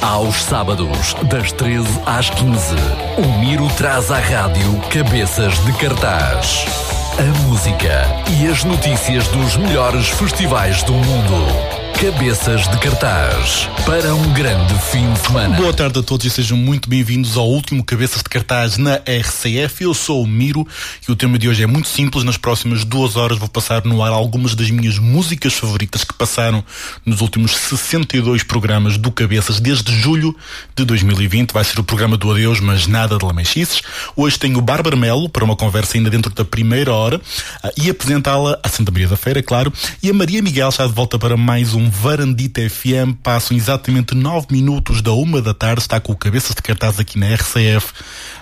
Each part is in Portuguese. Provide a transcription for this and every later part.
Aos sábados, das 13 às 15, o Miro traz à rádio Cabeças de Cartaz. A música e as notícias dos melhores festivais do mundo. Cabeças de Cartaz para um grande fim de semana. Boa tarde a todos e sejam muito bem-vindos ao último Cabeças de Cartaz na RCF. Eu sou o Miro e o tema de hoje é muito simples. Nas próximas duas horas vou passar no ar algumas das minhas músicas favoritas que passaram nos últimos 62 programas do Cabeças desde julho de 2020. Vai ser o programa do adeus, mas nada de lamechices. Hoje tenho o Bárbara Melo para uma conversa ainda dentro da primeira hora ah, e apresentá-la a Santa Maria da Feira, claro. E a Maria Miguel está de volta para mais um Varandita FM. Passam exatamente 9 minutos da uma da tarde. Está com o cabeças de cartaz aqui na RCF.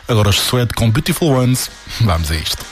Agora os Suede com Beautiful Ones. Vamos a isto.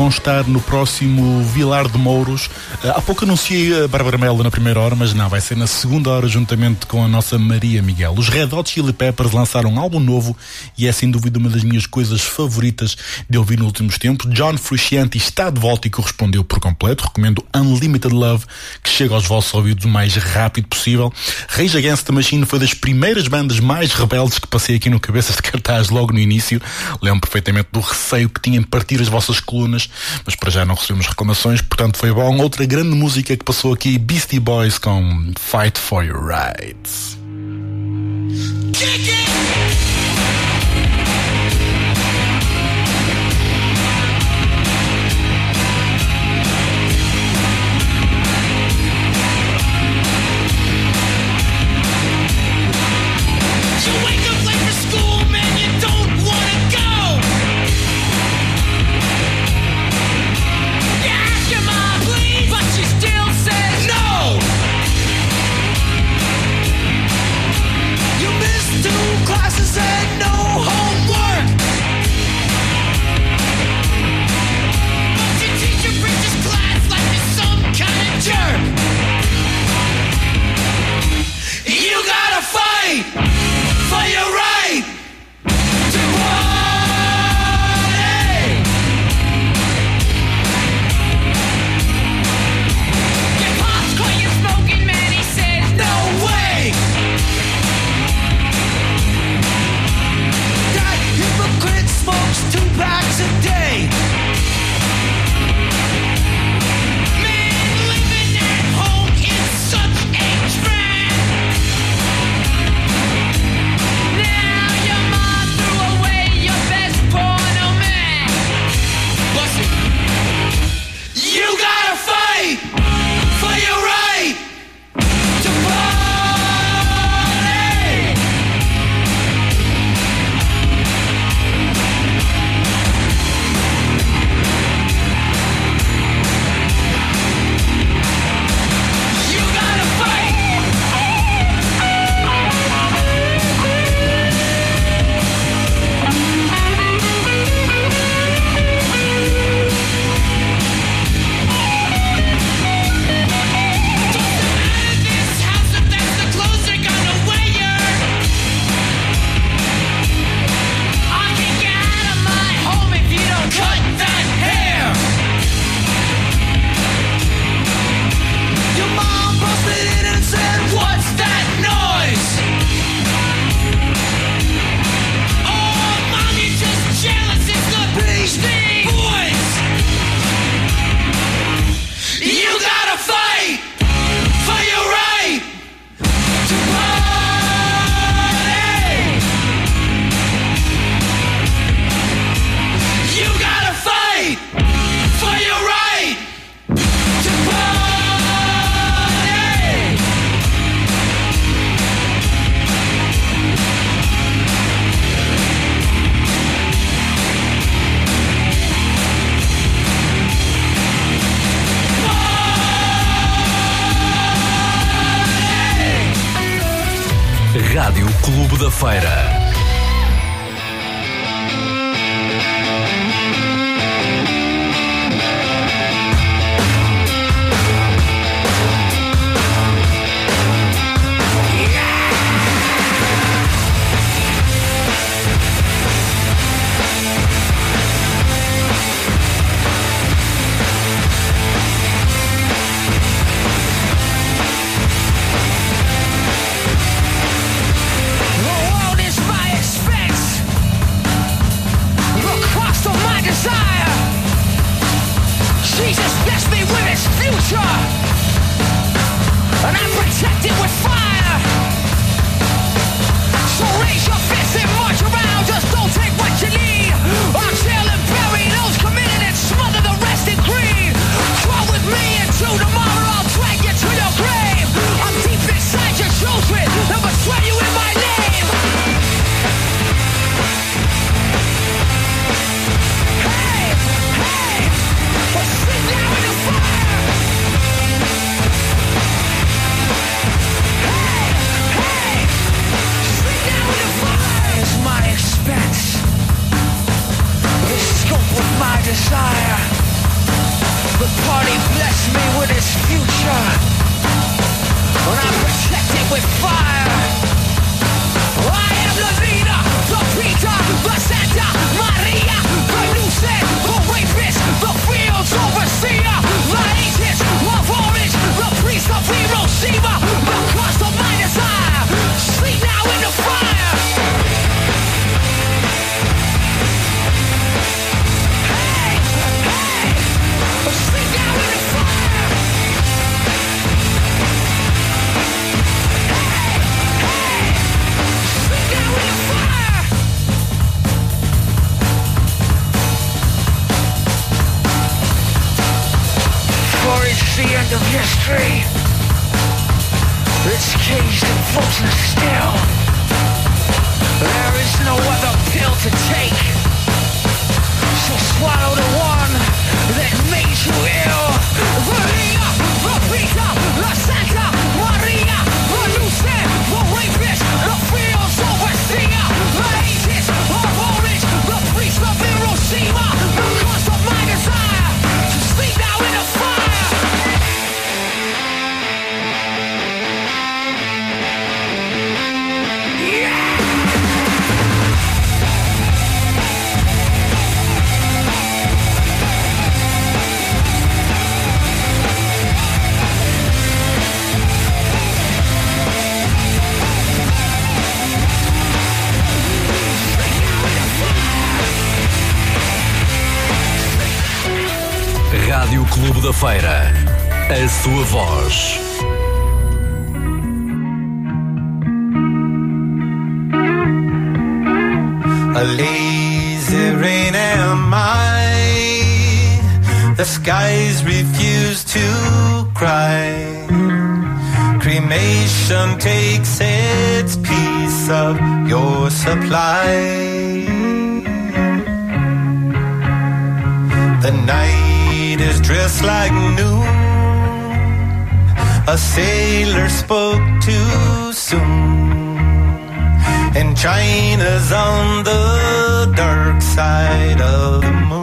Vão estar no próximo Vilar de Mouros. Eh, há pouco anunciei a Bárbara Melo na primeira hora, mas não, vai ser na segunda hora juntamente com a nossa Maria Miguel. Os Red Hot Chili Peppers lançaram um álbum novo e é sem dúvida uma das minhas coisas favoritas de ouvir nos últimos tempos. John Frusciante está de volta e correspondeu por completo. Recomendo Unlimited Love, que chega aos vossos ouvidos o mais rápido possível. Rage Against the Machine foi das primeiras bandas mais rebeldes que passei aqui no Cabeças de Cartaz logo no início. Lembro perfeitamente do receio que tinha em partir as vossas colunas, mas para já não recebemos reclamações, portanto foi bom. Outra grande música que passou aqui, Beastie Boys com Fight for Your Rights. the end of history. It's caged and frozen still. There is no other pill to take. So swallow the one that made you ill. Feira. A sua voz. A lazy rain am I. The skies refuse to cry. Cremation takes its piece of your supply. The night is dressed like noon. A sailor spoke too soon. And China's on the dark side of the moon.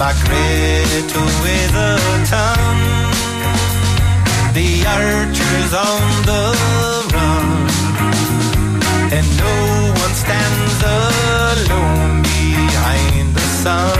Away the tongue. The archers on the run, and no one stands alone behind the sun.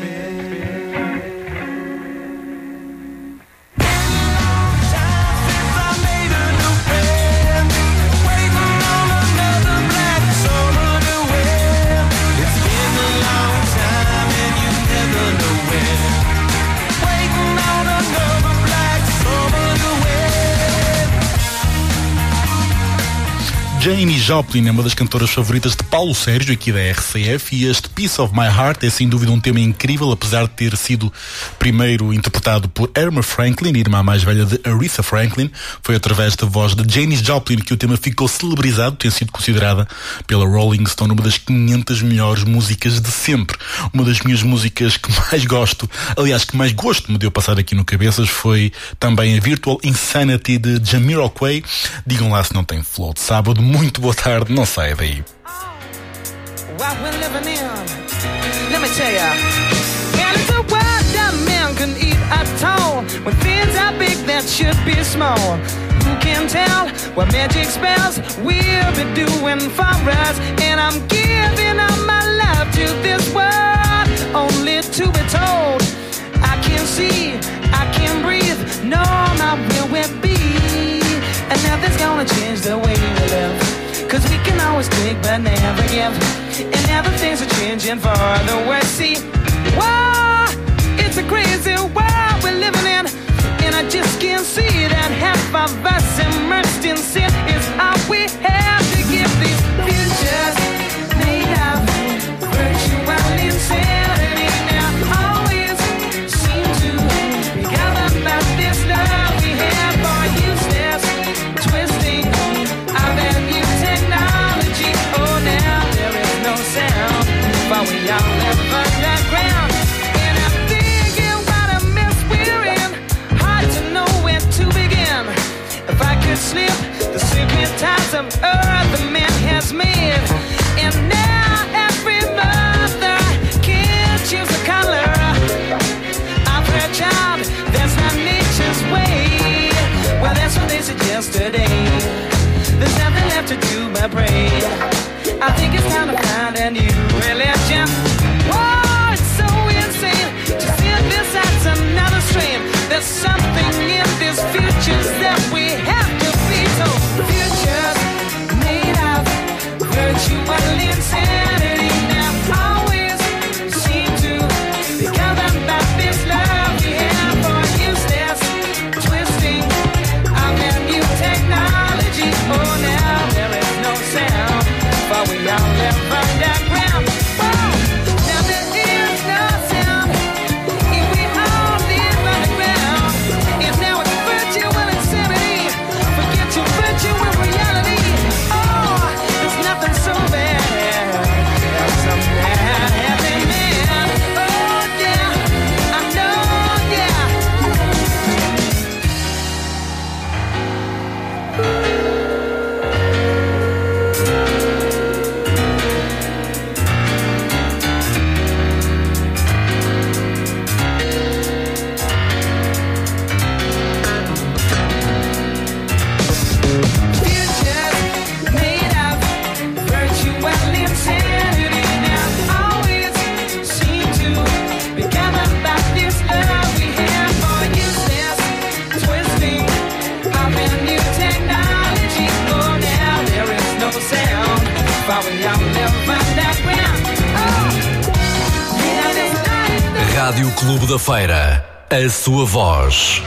Joplin é uma das cantoras favoritas de Paulo Sérgio, aqui da RCF, e este Piece of My Heart é sem dúvida um tema incrível, apesar de ter sido primeiro interpretado por Irma Franklin, irmã mais velha de Aretha Franklin. Foi através da voz de Janie Joplin que o tema ficou celebrizado, tem sido considerada pela Rolling Stone uma das 500 melhores músicas de sempre. Uma das minhas músicas que mais gosto, aliás, que mais gosto me deu passar aqui no Cabeças, foi também a Virtual Insanity de Jamiroquai. Digam lá se não tem flow de sábado muito boa gustar, no sale de ahí. Who can tell what magic spells we'll be doing for us? And I'm giving all my love to this world, only to be told. I can see, I can breathe, no, my will will be. And nothing's gonna change the way we live. Cause we can always take but never give. And now the things are changing for the worse. See, wow, it's a crazy world we're living in. And I just can't see that half of us immersed in sin is all we have ties of earth the man has made, and now every mother can choose a color of her child. That's not nature's way. Well, that's what they said yesterday. There's nothing left to do but pray. I think it's time to find a new religion. Oh, it's so insane to synthesize another strain. There's something virtual Rádio Clube da Feira. A sua voz.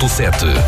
104.7.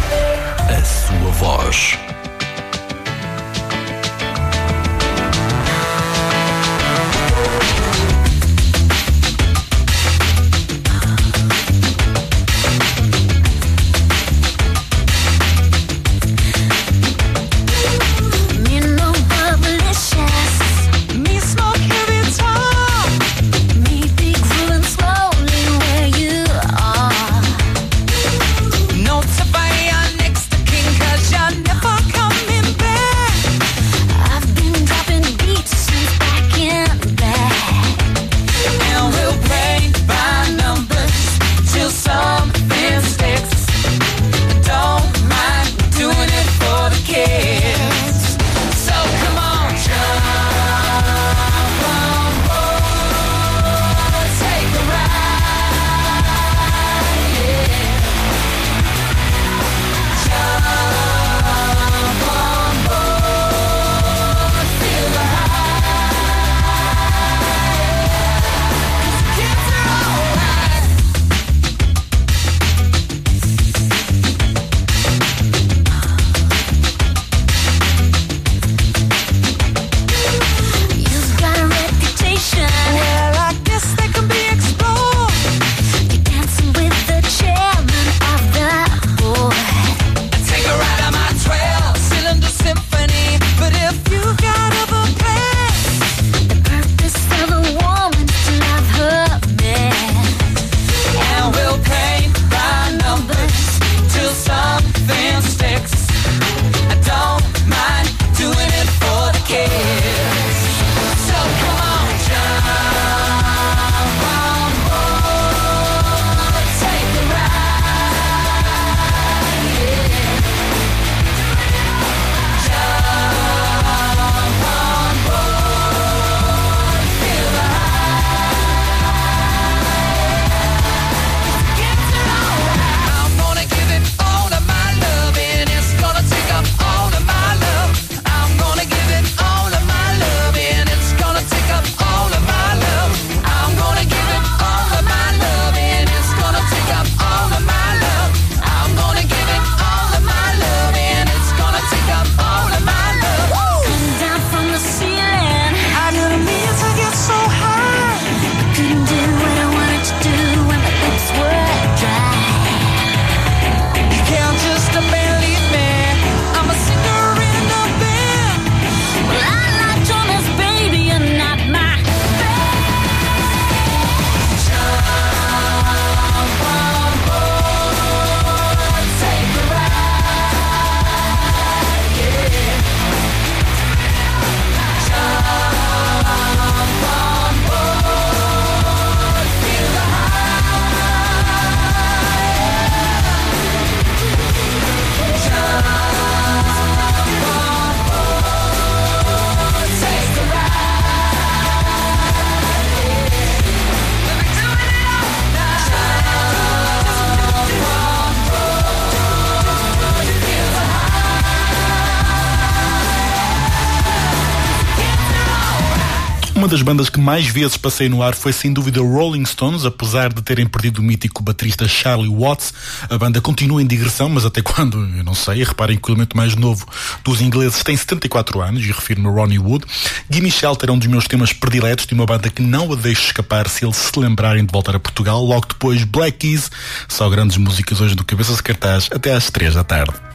mais vezes passei no ar foi sem dúvida Rolling Stones, apesar de terem perdido o mítico baterista Charlie Watts. A banda continua em digressão, mas até quando? Eu não sei. Reparem que o elemento mais novo dos ingleses tem 74 anos, e refiro-me a Ronnie Wood. Gimme Shelter é um dos meus temas prediletos de uma banda que não a deixo escapar se eles se lembrarem de voltar a Portugal. Logo depois, Black Keys. Só grandes músicas hoje do Cabeças de Cartaz até às 3 da tarde.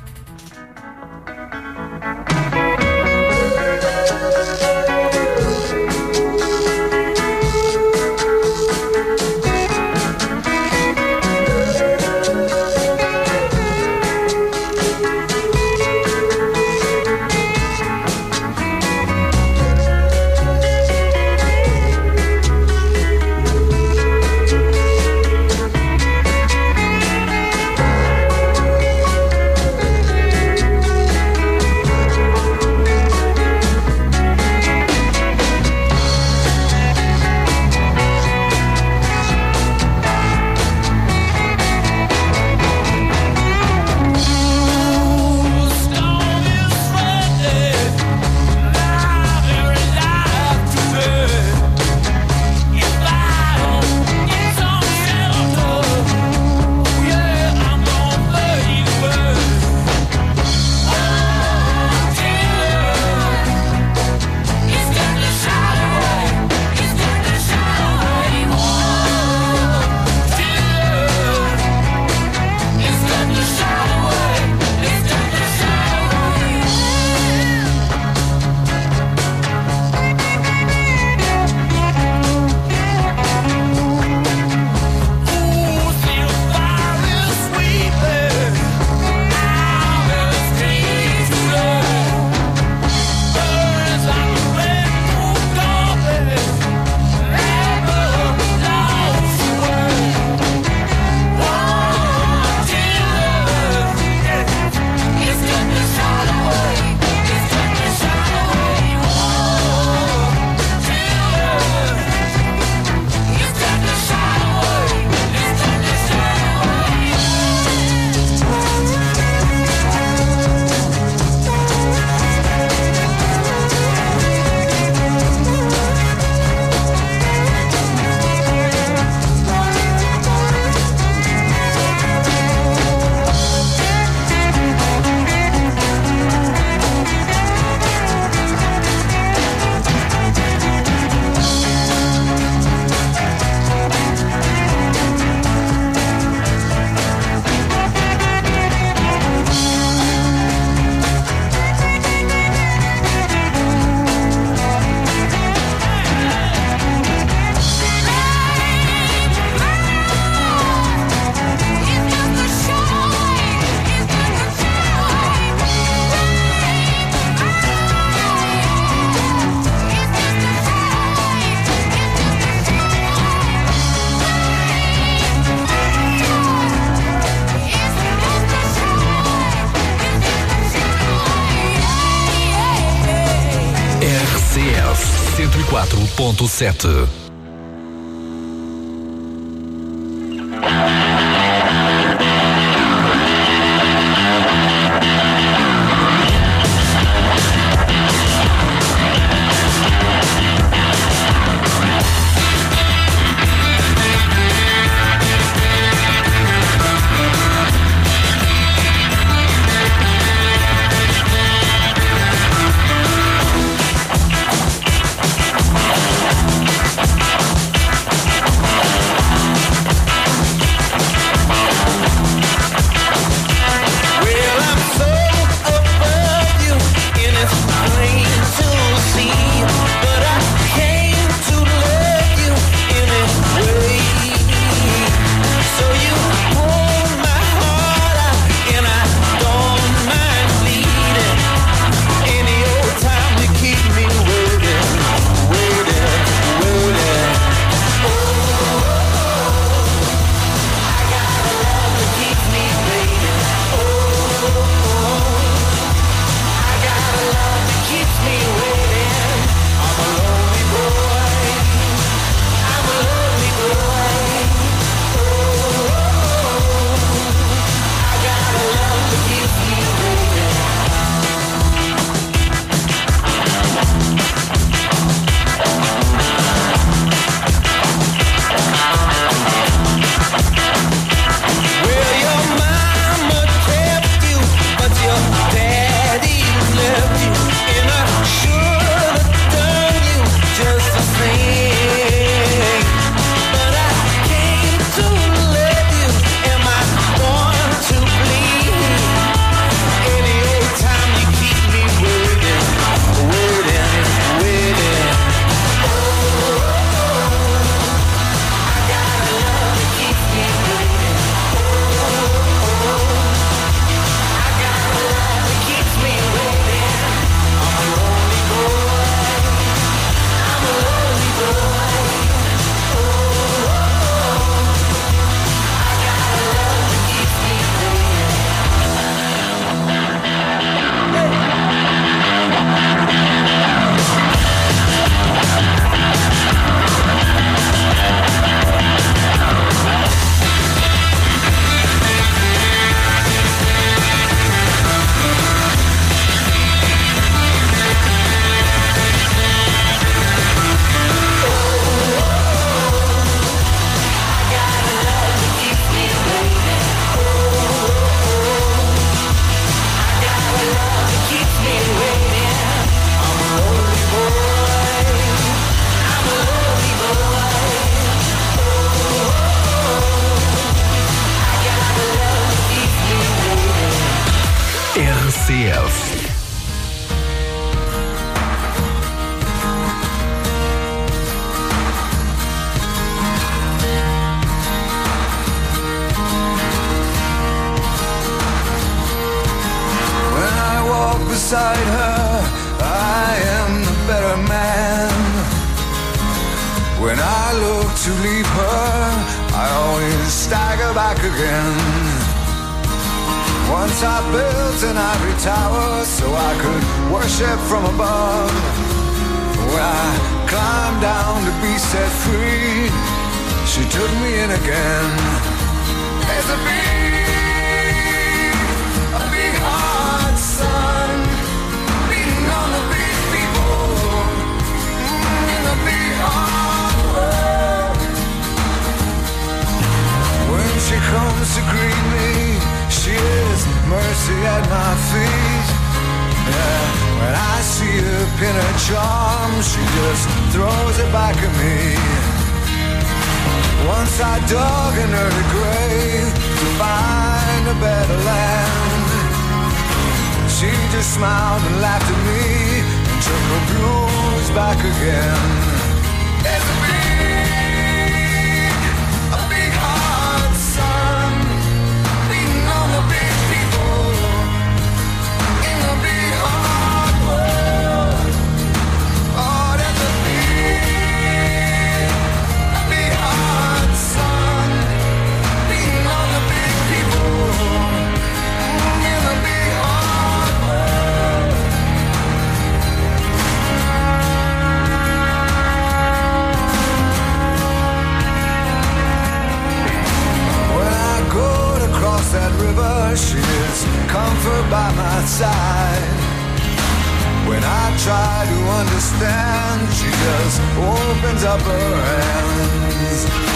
104.7. Once I built an ivory tower so I could worship from above. When I climbed down to be set free, she took me in again. There's a big, a big hot sun beating on the big people mm, in the big hard world. When she comes to greet me, she is mercy at my feet. Yeah, when I see her pin her charm, she just throws it back at me. Once I dug an early grave to find a better land. She just smiled and laughed at me and took her blues back again. She is comfort by my side. When I try to understand, she just opens up her hands.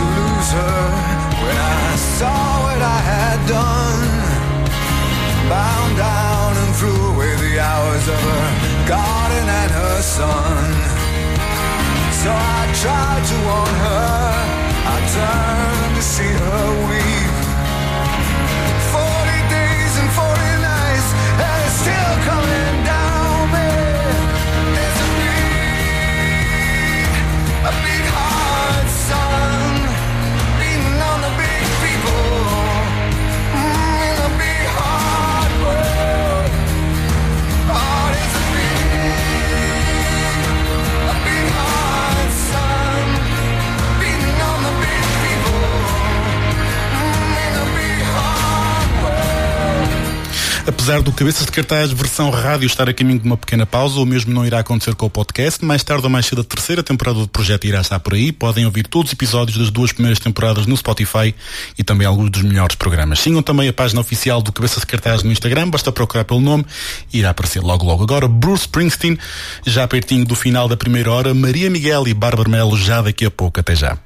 To lose her when I saw what I had done. Bound down and threw away the hours of her garden and her son. So I tried to warn her, I turned to see her weep. Apesar do Cabeças de Cartaz versão rádio estar a caminho de uma pequena pausa, o mesmo não irá acontecer com o podcast. Mais tarde ou mais cedo a terceira temporada do projeto irá estar por aí. Podem ouvir todos os episódios das duas primeiras temporadas no Spotify e também alguns dos melhores programas. Sigam também a página oficial do Cabeças de Cartaz no Instagram, basta procurar pelo nome e irá aparecer logo logo. Agora Bruce Springsteen, já pertinho do final da primeira hora, Maria Miguel e Bárbara Melo já daqui a pouco. Até já.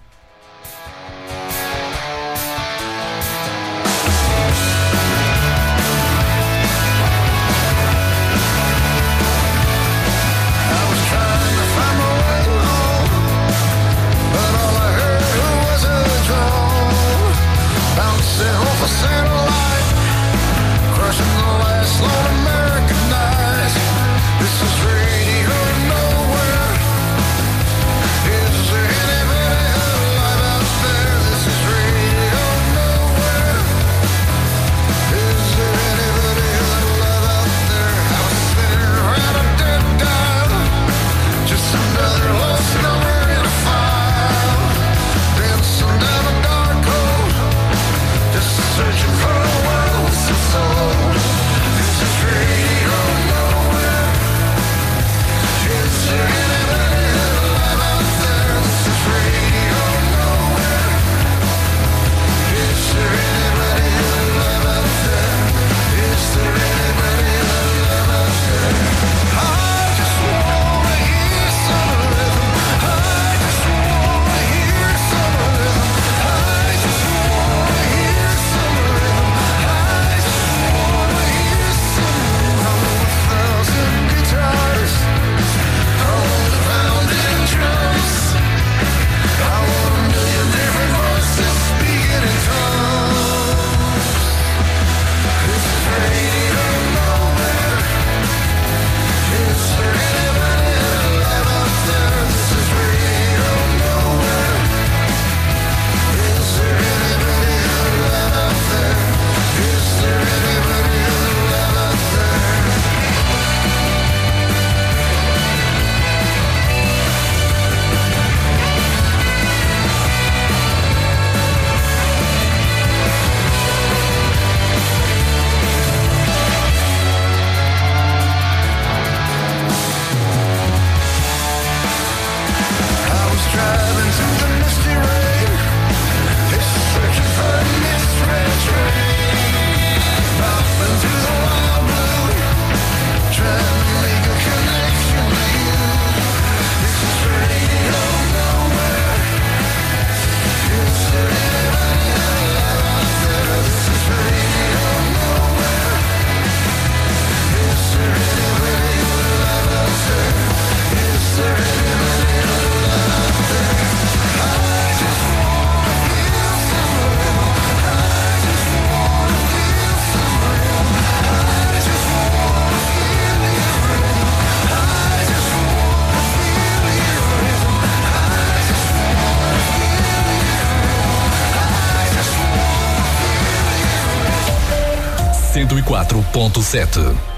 104.7.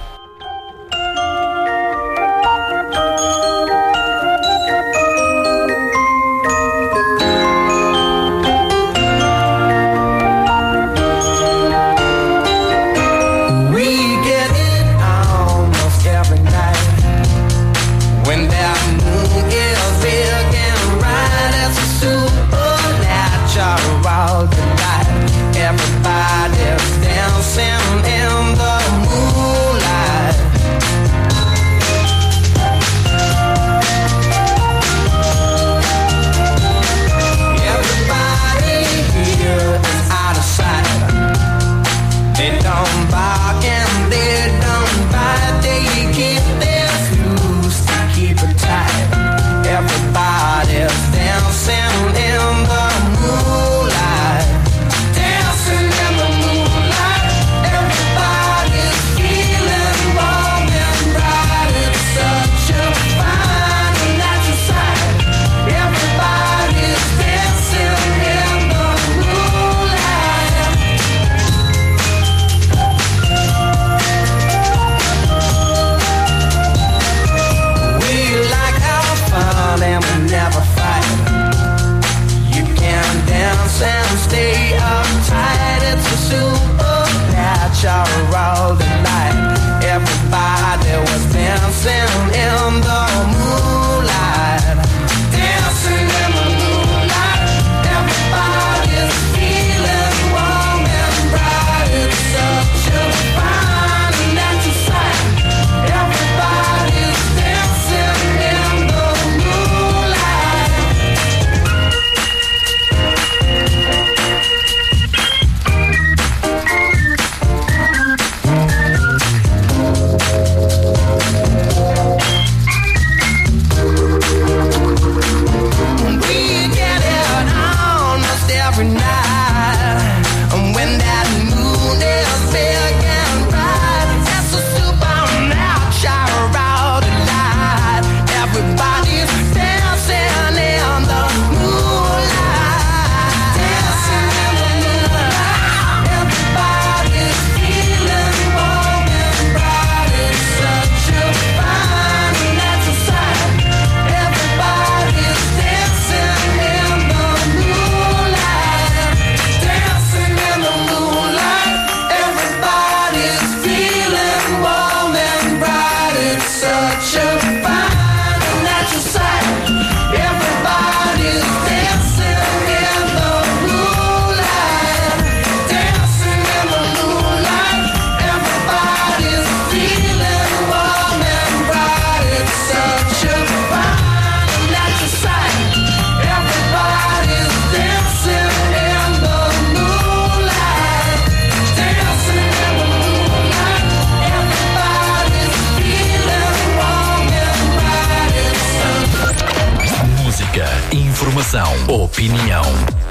opinião.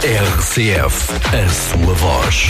RCF, a sua voz.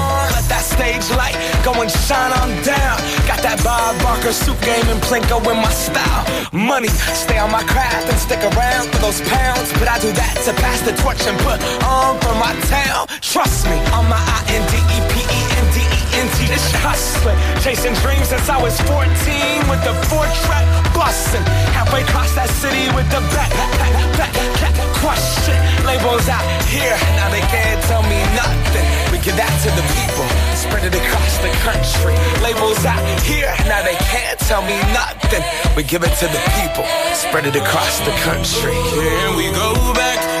Stage light go and shine on down. Got that Bob Barker soup game and Plinko in my style. Money, stay on my craft and stick around for those pounds. But I do that to pass the torch and put on for my town. Trust me, on my I N D E P E N D E N T. This hustling, chasing dreams since I was 14 with the four track busting. Halfway across that city with the back, back, back, back, question. Labels out here, now they can't tell me nothing. We give that to the people, spread it across the country. Labels out here, now they can't tell me nothing. We give it to the people, spread it across the country. Here we go back.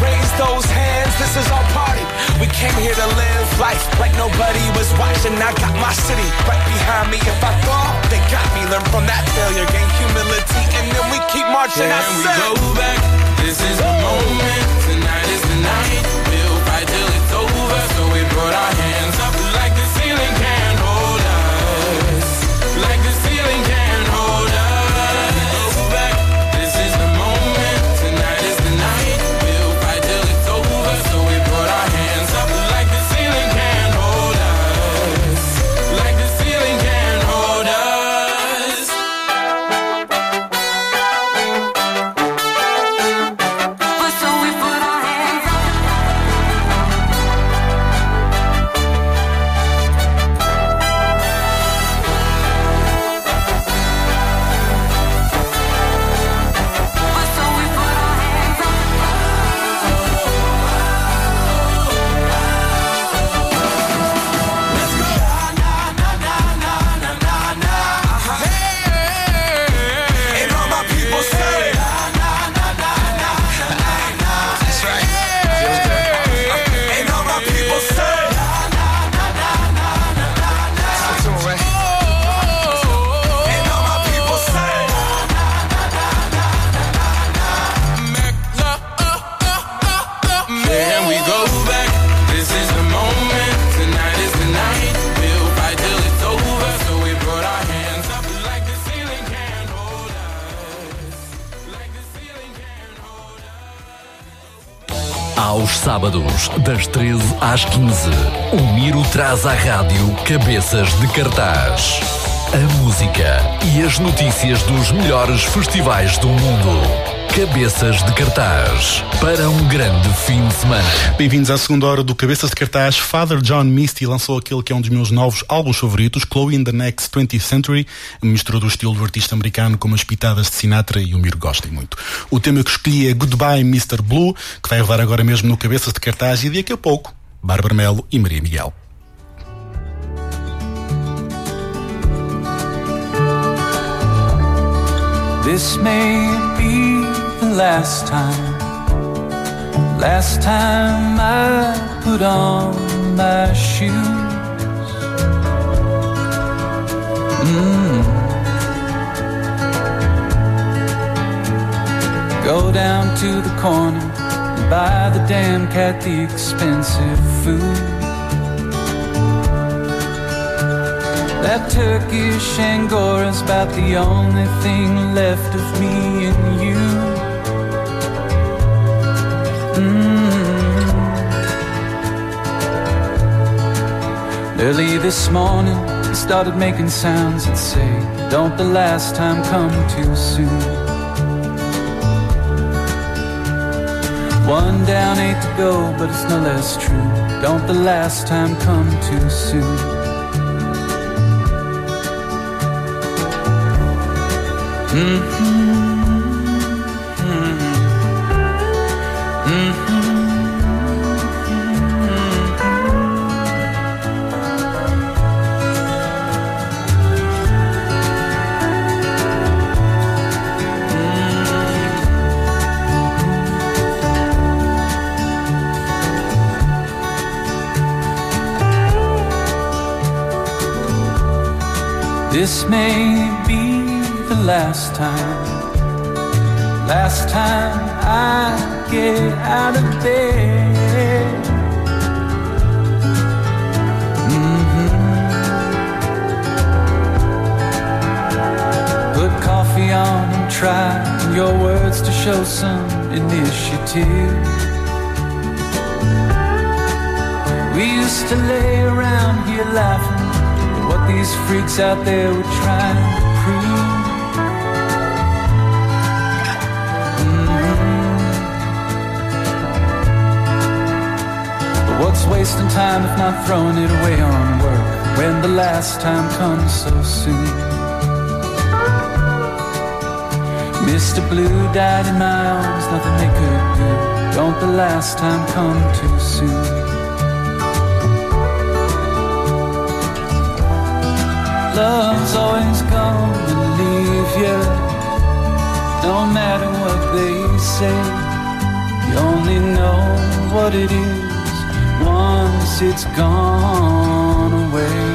Raise those hands, this is our party. We came here to live life like nobody was watching. I got my city right behind me. If I fall, they got me. Learn from that failure, gain humility, and then we keep marching. I Can we go back? This is the moment. Tonight is the night. We'll fight till it's over. So we put our hands up like the ceiling can't sábados, das 13 às 15, o Miro traz à rádio cabeças de cartaz. A música e as notícias dos melhores festivais do mundo. Cabeças de cartaz. Para um grande fim de semana. Bem-vindos à segunda hora do Cabeças de Cartaz. Father John Misty lançou aquele que é um dos meus novos álbuns favoritos, Chloe in the Next 20th Century, misturou do estilo do artista americano com umas pitadas de Sinatra e o Miro gostem muito. O tema que escolhi é Goodbye Mr. Blue, que vai levar agora mesmo no Cabeças de Cartaz e daqui a pouco, Bárbara Melo e Maria Miguel. This may be last time, last time I put on my shoes. Mm. Go down to the corner and buy the damn cat the expensive food. That Turkish Angora's about the only thing left of me and you. This morning, he started making sounds that say, Don't the last time come too soon. One down, eight to go, but it's no less true. Don't the last time come too soon. Mm-hmm. This may be the last time, last time I get out of bed. Mhm. Put coffee on and try your words to show some initiative. We used to lay around here laughing what these freaks out there were trying to prove. Mhm. But what's wasting time if not throwing it away on work when the last time comes so soon? Mr. Blue died in my arms, nothing they could do. Don't the last time come too soon? Love's always gonna leave you No matter what they say You only know what it is. Once it's gone away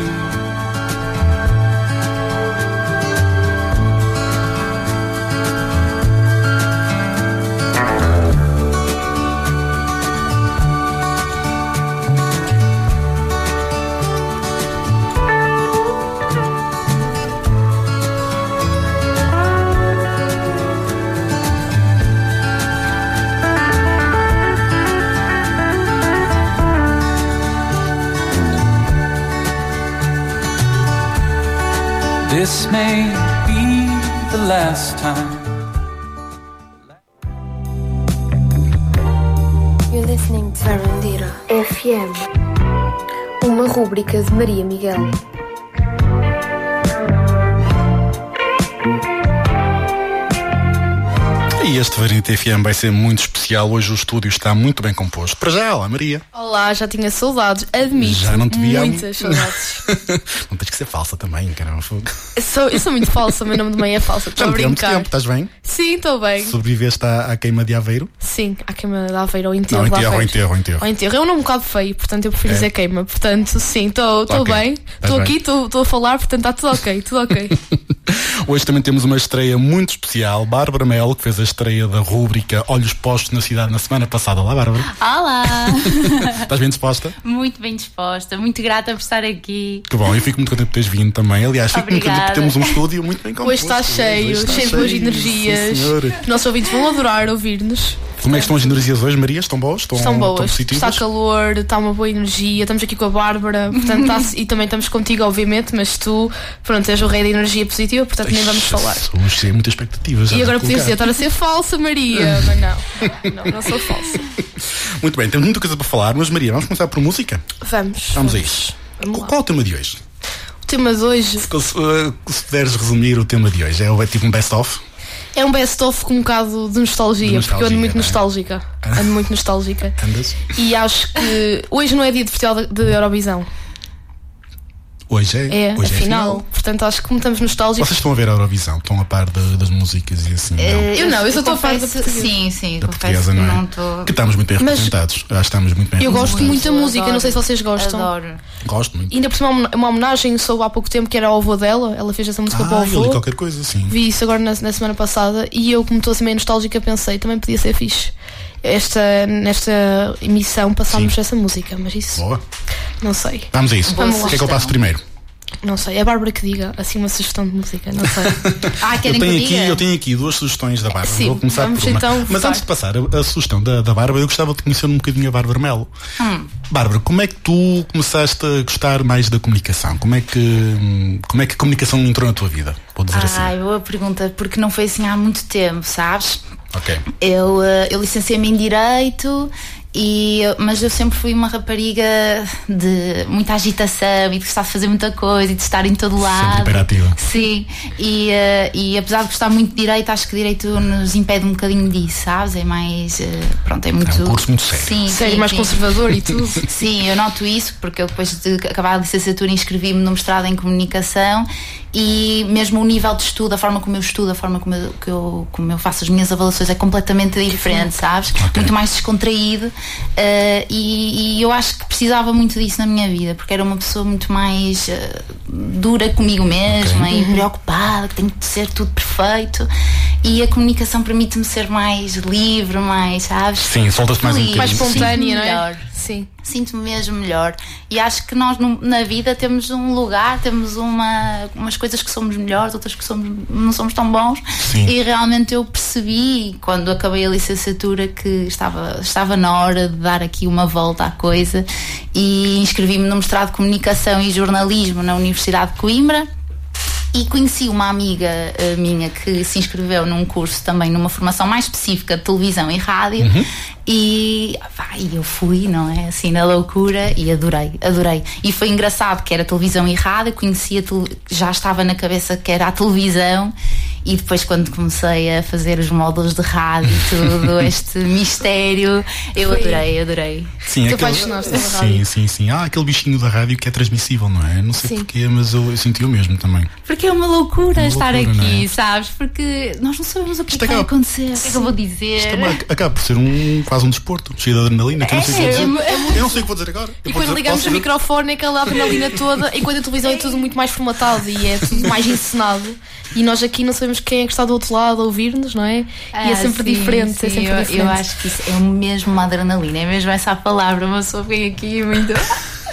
This may be the last time You're listening to Verandira FM, uma rúbrica de Maria Miguel. E este Variante FM vai ser muito especial. Hoje o estúdio está muito bem composto. Para já, olá Maria. Olá, já tinha saudades, admito. Já não te vi há Muitas saudades. Não também, caramba. fogo. Eu sou, eu sou muito falsa, o meu nome de mãe é falsa. Já Estou a brincar. tempo, estás bem? Sim, estou bem. Sobreviveste à, à queima de Aveiro? Sim, há queima de Aveiro ou enterro. Não, enterro, Aveiro. enterro, enterro. Ou enterro. É um nome um bocado feio, portanto eu prefiro É. dizer queima. Portanto, sim, estou estou Ok, bem. Estou aqui, estou a falar, portanto está tudo ok, tudo ok. Hoje também temos uma estreia muito especial. Bárbara Mel, que fez a estreia da rúbrica Olhos Postos na Cidade na semana passada. Olá, Bárbara. Olá! Estás bem disposta? muito bem disposta, muito grata por estar aqui. Que bom, eu fico muito contente por teres vindo também. Aliás, fico muito contente Obrigada. termos um estúdio muito bem composto. Hoje está cheio, Hoje está cheio de boas energias. sim, nossos ouvintes vão adorar ouvir-nos. Como é que estão as energias hoje, Maria? Estão boas? Estão, Estão boas, positivas? está calor, está uma boa energia, estamos aqui com a Bárbara, portanto, tá- e também estamos contigo, obviamente, mas tu, pronto, és o rei da energia positiva, portanto nem vamos falar. Hoje sim, muitas expectativas. E agora podias dizer, estar a ser falsa, Maria, mas não, não, não sou falsa. Muito bem, temos muita coisa para falar, mas Maria, vamos começar por música? Vamos. Vamos a isso. Vamos Qual, lá. qual é o tema de hoje? O tema de hoje Se, se, se puderes resumir o tema de hoje, é, é tipo um best-of? é um best-of com um bocado de nostalgia, De porque eu ando muito nostalgia, nostálgica. Ando muito nostálgica. Andas? E acho que hoje não é dia de festival de Eurovisão. Hoje é. É, hoje a final. Portanto, acho que como estamos nostálgicos. Vocês estão a ver a Eurovisão, estão a par de- das músicas e assim. Eh, Eu não, eu só estou a falar da portuguesa. Sim, sim, da portuguesa, que não é? não estou. Que estamos muito bem Mas- representados. Acho que estamos muito bem Eu gosto muito da música, não sei se adoro. vocês gostam. Adoro. Gosto muito. E ainda por cima, uma- uma homenagem soube há pouco tempo que era ao avô dela. Ela fez essa música para o Ah, eu li avô. qualquer coisa, sim. Vi isso agora na, na semana passada e eu, como estou assim meio nostálgica, pensei também podia ser fixe. Esta, nesta emissão passámos essa música, mas isso Boa. não sei. Vamos a isso. Vamos o que é que eu passo primeiro? Não sei. É a Bárbara que diga assim uma sugestão de música, não sei. Ah, Eu querem tenho, que eu aqui, diga? eu tenho aqui duas sugestões da Bárbara. Sim, Vou começar vamos por uma. então Mas antes de passar a, a sugestão da, da Bárbara, eu gostava de conhecer um bocadinho a Bárbara Melo. Hum. Bárbara, como é que tu começaste a gostar mais da comunicação? Como é que, como é que a comunicação entrou na tua vida? Vou dizer assim. Ai, boa pergunta, porque não foi assim há muito tempo, sabes? Ok. Eu, eh, eu licenciei-me em Direito, e, mas eu sempre fui uma rapariga de muita agitação e de gostar de fazer muita coisa e de estar em todo lado. hiperativa. Sim, e, eh, e apesar de gostar muito de Direito, acho que Direito nos impede um bocadinho disso, sabes? É mais. eh, pronto, é muito. um curso muito sério. Sim, Sério, sim, mais sim. conservador e tudo. Sim, eu noto isso porque eu depois de acabar a licenciatura inscrevi-me no mestrado em comunicação e mesmo o nível de estudo, a forma como eu estudo, a forma como eu, que eu, como eu faço as minhas avaliações é completamente diferente, sabes? Muito mais descontraído eh, e, e eu acho que precisava muito disso na minha vida porque era uma pessoa muito mais eh, dura comigo mesma Ok. e preocupada, que tem que ser tudo perfeito e a comunicação permite-me ser mais livre, mais, sabes? Sim, solta-se mais um. Mais espontânea, não é? melhor. Sim. Sinto-me mesmo melhor. E acho que nós na vida temos um lugar, temos uma, umas coisas que somos melhores, outras que somos, não somos tão bons. Sim. E realmente eu percebi, quando acabei a licenciatura, que estava, estava na hora de dar aqui uma volta à coisa. E inscrevi-me no mestrado de Comunicação e Jornalismo na Universidade de Coimbra. E conheci uma amiga eh, minha que se inscreveu num curso também numa formação mais específica de televisão e rádio. E pá, e eu fui, não é? Assim, na loucura e adorei, adorei. E foi engraçado que era televisão e rádio, conhecia, já estava na cabeça que era a televisão. E depois, quando comecei a fazer os módulos de rádio e tudo, este mistério, eu adorei, adorei. Sim, Tu aquele- sim, sim, sim. Ah, aquele bichinho da rádio que é transmissível, não é? Não sei Sim. porquê, mas eu, eu senti o mesmo também. Porque é uma loucura Uma estar loucura, não aqui, é? sabes? Porque nós não sabemos o que, Isto é que vai acaba- acontecer, o que é que eu vou dizer. Isto acaba por ser um, quase um desporto, cheio de adrenalina, que eu não sei o que vou dizer. É, Eu não sei o que vou dizer agora. Eu E quando dizer- ligamos o microfone, é aquela adrenalina toda, enquanto a televisão é tudo muito mais formatado e é tudo mais encenado. E nós aqui não sabemos quem é que está do outro lado a ouvir-nos, não é? e é Ah, sempre sim, diferente. é sim, sempre eu, diferente. eu acho que isso é mesmo uma adrenalina, é mesmo essa a palavra. Uma pessoa vem aqui muito.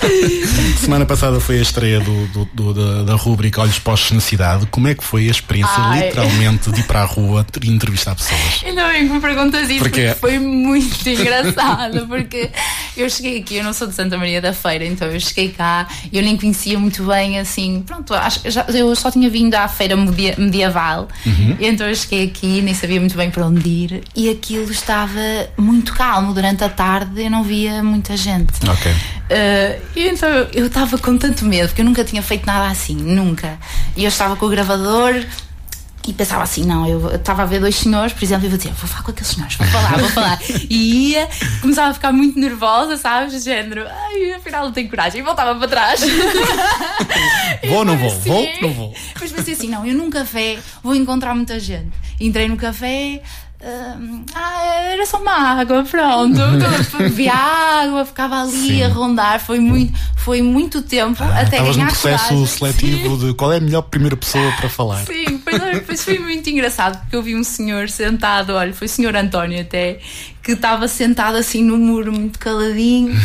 Semana passada foi a estreia do, do- do- da, da rúbrica Olhos Postos na Cidade. Como é que foi a experiência, Ai. literalmente, de ir para a rua e entrevistar pessoas? Ainda bem que me perguntas isso, Porquê? porque foi muito engraçado. Porque eu cheguei aqui, eu não sou de Santa Maria da Feira, então eu cheguei cá e eu nem conhecia muito bem, assim, pronto, acho, que já, eu só tinha vindo à feira media- medieval, e então eu cheguei aqui, nem sabia muito bem para onde ir, e aquilo estava muito calmo durante a tarde, eu não via muita gente. Ok. Uh, e então eu- estava com tanto medo, porque eu nunca tinha feito nada assim, nunca. E eu estava com o gravador e pensava assim: não, eu estava a ver dois senhores, por exemplo, e eu vou dizer: vou falar com aqueles senhores, vou falar, vou falar. E ia, começava a ficar muito nervosa, sabes? De género, ai, afinal não tenho coragem, e voltava para trás. Vou ou não vou? Vou ou não vou? Mas pensei assim: não, eu num café vou encontrar muita gente. Entrei no café. Ah, era só uma água, pronto. Então, Bebi água, ficava ali Sim. a rondar. Foi muito, foi muito tempo Ah, até num ganhar processo coragem. seletivo de qual é a melhor primeira pessoa para falar. Sim, depois foi muito engraçado porque eu vi um senhor sentado, olha, foi o senhor António até, que estava sentado assim no muro, muito caladinho.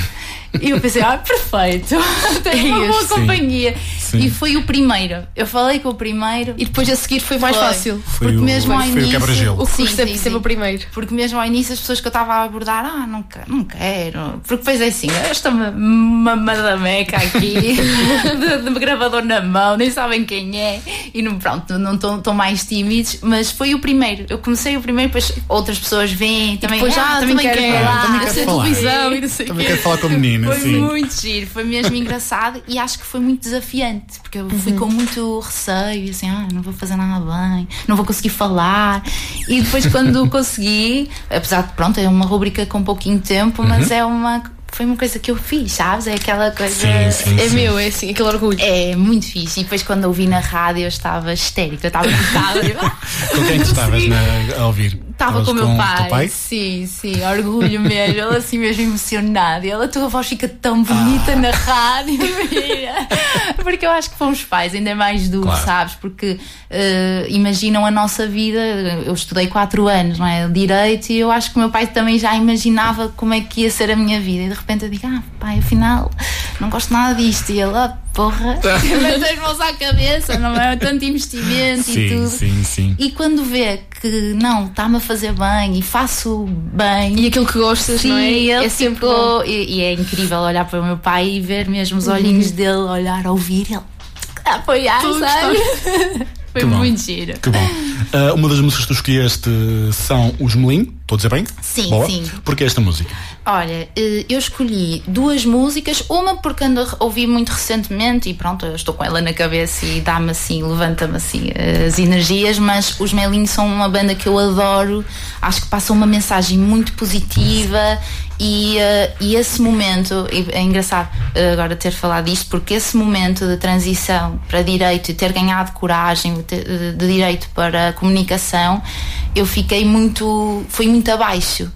E eu pensei, ah, perfeito, tem uma boa Sim. companhia. Sim. E foi o primeiro. Eu falei com o primeiro. E depois a seguir foi mais Foi. fácil. Foi Porque o- mesmo ao foi o início. O Sim, curso sempre, sim, sempre sim. o primeiro. Porque mesmo ao início as pessoas que eu estava a abordar, ah, não, quero, não quero. Porque depois é assim, esta ma- mamadameca aqui, de, de gravador na mão, nem sabem quem é. E não, pronto, não estão mais tímidos. Mas foi o primeiro. Eu comecei o primeiro, depois outras pessoas vêm também. depois, ah, ah, também, também quero quero, falar. também quero falar. televisão e não sei o Também quero falar com a Foi sim. muito giro, foi mesmo engraçado e acho que foi muito desafiante, porque eu fui com muito receio, assim, ah, não vou fazer nada bem, não vou conseguir falar. E depois, quando consegui, apesar de, pronto, é uma rubrica com pouquinho tempo, mas é uma. foi uma coisa que eu fiz, sabes? É aquela coisa. Sim, sim, É sim. meu, é assim, aquele orgulho. É muito fixe. E depois quando eu ouvi na rádio eu estava histérica, eu estava ah, Com quem é que estavas na- a ouvir? Estava com o meu pai. pai? Sim, sim, orgulho mesmo. Ele assim mesmo emocionado. E ele, a tua voz fica tão bonita Ah. na rádio. Porque eu acho que fomos pais, ainda é mais duro, Claro. sabes? Porque eh, imaginam a nossa vida. Eu estudei quatro anos, não é? Direito, e eu acho que o meu pai também já imaginava como é que ia ser a minha vida. E de repente eu digo, ah, pai, afinal, não gosto nada disto. E ele, ah, porra, mete as mãos à cabeça, não é? Tanto investimento e Sim, tudo. sim, sim. E quando vê que não, está-me a fazer bem e faço bem. E aquilo que gostas, Sim, não é? ele é sempre bom. ficou. E, e é incrível olhar para o meu pai e ver mesmo os olhinhos dele, olhar, ouvir ele apoiar, sabe? Foi Que bom. muito giro. Que bom. Ah, uma das músicas que tu escolheste são Os Melim, estou a dizer bem? Sim, Boa. sim. Porque esta música? Olha, eh, eu escolhi duas músicas, uma porque ando a ouvir muito recentemente e pronto, estou com ela na cabeça e dá-me assim, levanta-me assim eh, as energias, mas os Melinhos são uma banda que eu adoro, acho que passam uma mensagem muito positiva e, eh, e esse momento, é engraçado eh, agora ter falado disto, porque esse momento de transição para direito e ter ganhado coragem de- de direito para a comunicação, eu fiquei muito, fui muito abaixo.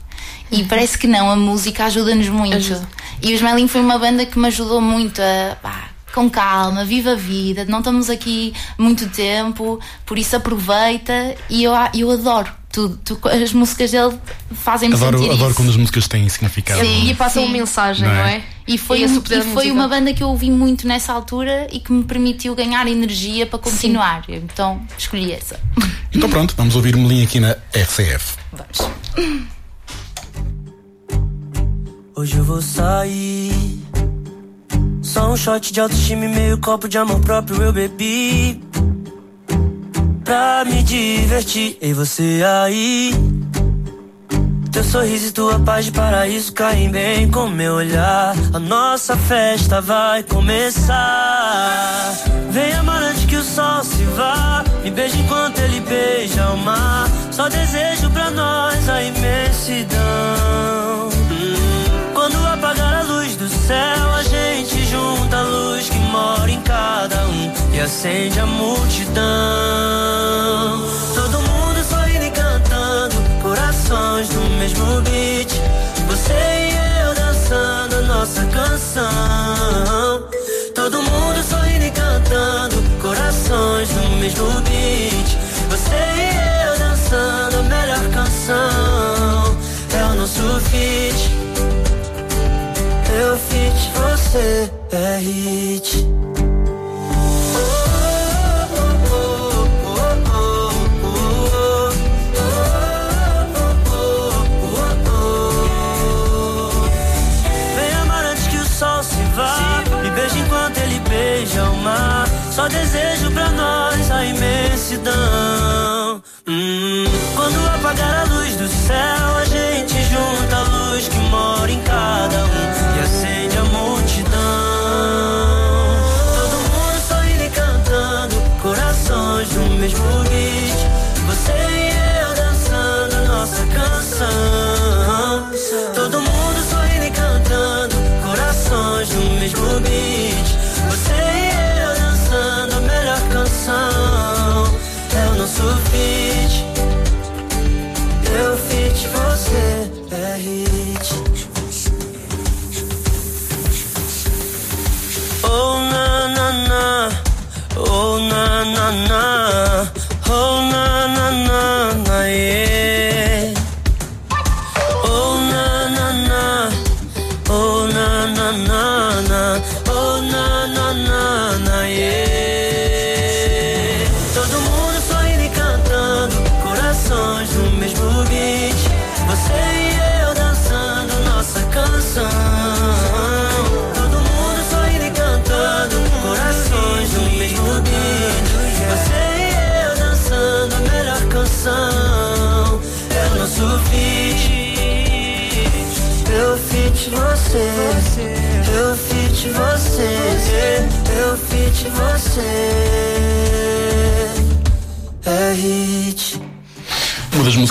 E parece que não, a música ajuda-nos muito. Ajuda. E os Smelling foi uma banda que me ajudou muito a. pá, com calma, viva a vida, não estamos aqui muito tempo, por isso aproveita e eu, eu adoro tudo. Tu- as músicas dele fazem-me Adoro, sentir adoro isso. quando as músicas têm significado. Sim. E passam Sim. uma mensagem, Não não é? é? E foi, esse um- o poder e foi uma banda que eu ouvi muito nessa altura e que me permitiu ganhar energia para continuar. Então escolhi essa. Então pronto, vamos ouvir Melim aqui na RCF. Vamos. Hoje eu vou sair. Só um shot de autoestima e meio copo de amor próprio eu bebi. Pra me divertir. E você aí? Teu sorriso e tua paz de paraíso caem bem com meu olhar. A nossa festa vai começar. Venha, mano, antes que o sol se vá. Me beija enquanto ele beija o mar. Só desejo pra nós a imensidão. Quando apagar a luz do céu, e acende a multidão. Todo mundo sorrindo e cantando, corações no mesmo beat. Você e eu dançando a nossa canção. Todo mundo sorrindo e cantando, corações no mesmo beat. Você e eu dançando a melhor canção. É o nosso feat. Eu fit, você é hit. Mar.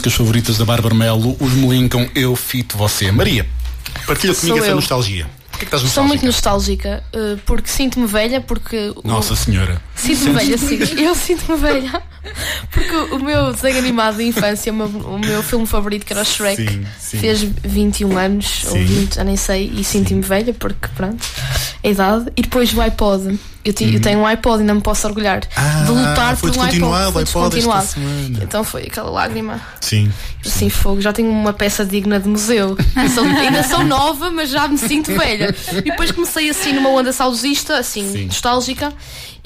Músicas favoritas da Bárbara Melo, Os Melim com Eu Fito Você. Maria, Partilha comigo Sou essa eu. nostalgia. Por que estás Sou nostálgica? muito nostálgica eh, porque sinto-me velha, porque. o- Nossa Senhora. Sinto-me velha, sim. Eu sinto-me velha. Porque o meu desenho animado de infância, o meu, o meu filme favorito, que era o Shrek, Sim, sim. fez 21 anos, ou Sim. 20, já nem sei, e sinto-me velha, porque pronto, é a idade. E depois o iPod. Eu, ti- eu tenho um iPod não me posso orgulhar Uhum. Ah, de lutar por um iPod. Foi iPod descontinuado. semana. Então foi aquela lágrima. Sim. Assim, fogo, já tenho uma peça digna de museu. Eu sou- ainda sou nova, mas já me sinto velha. E depois comecei assim numa onda saudosista, assim, Sim. nostálgica.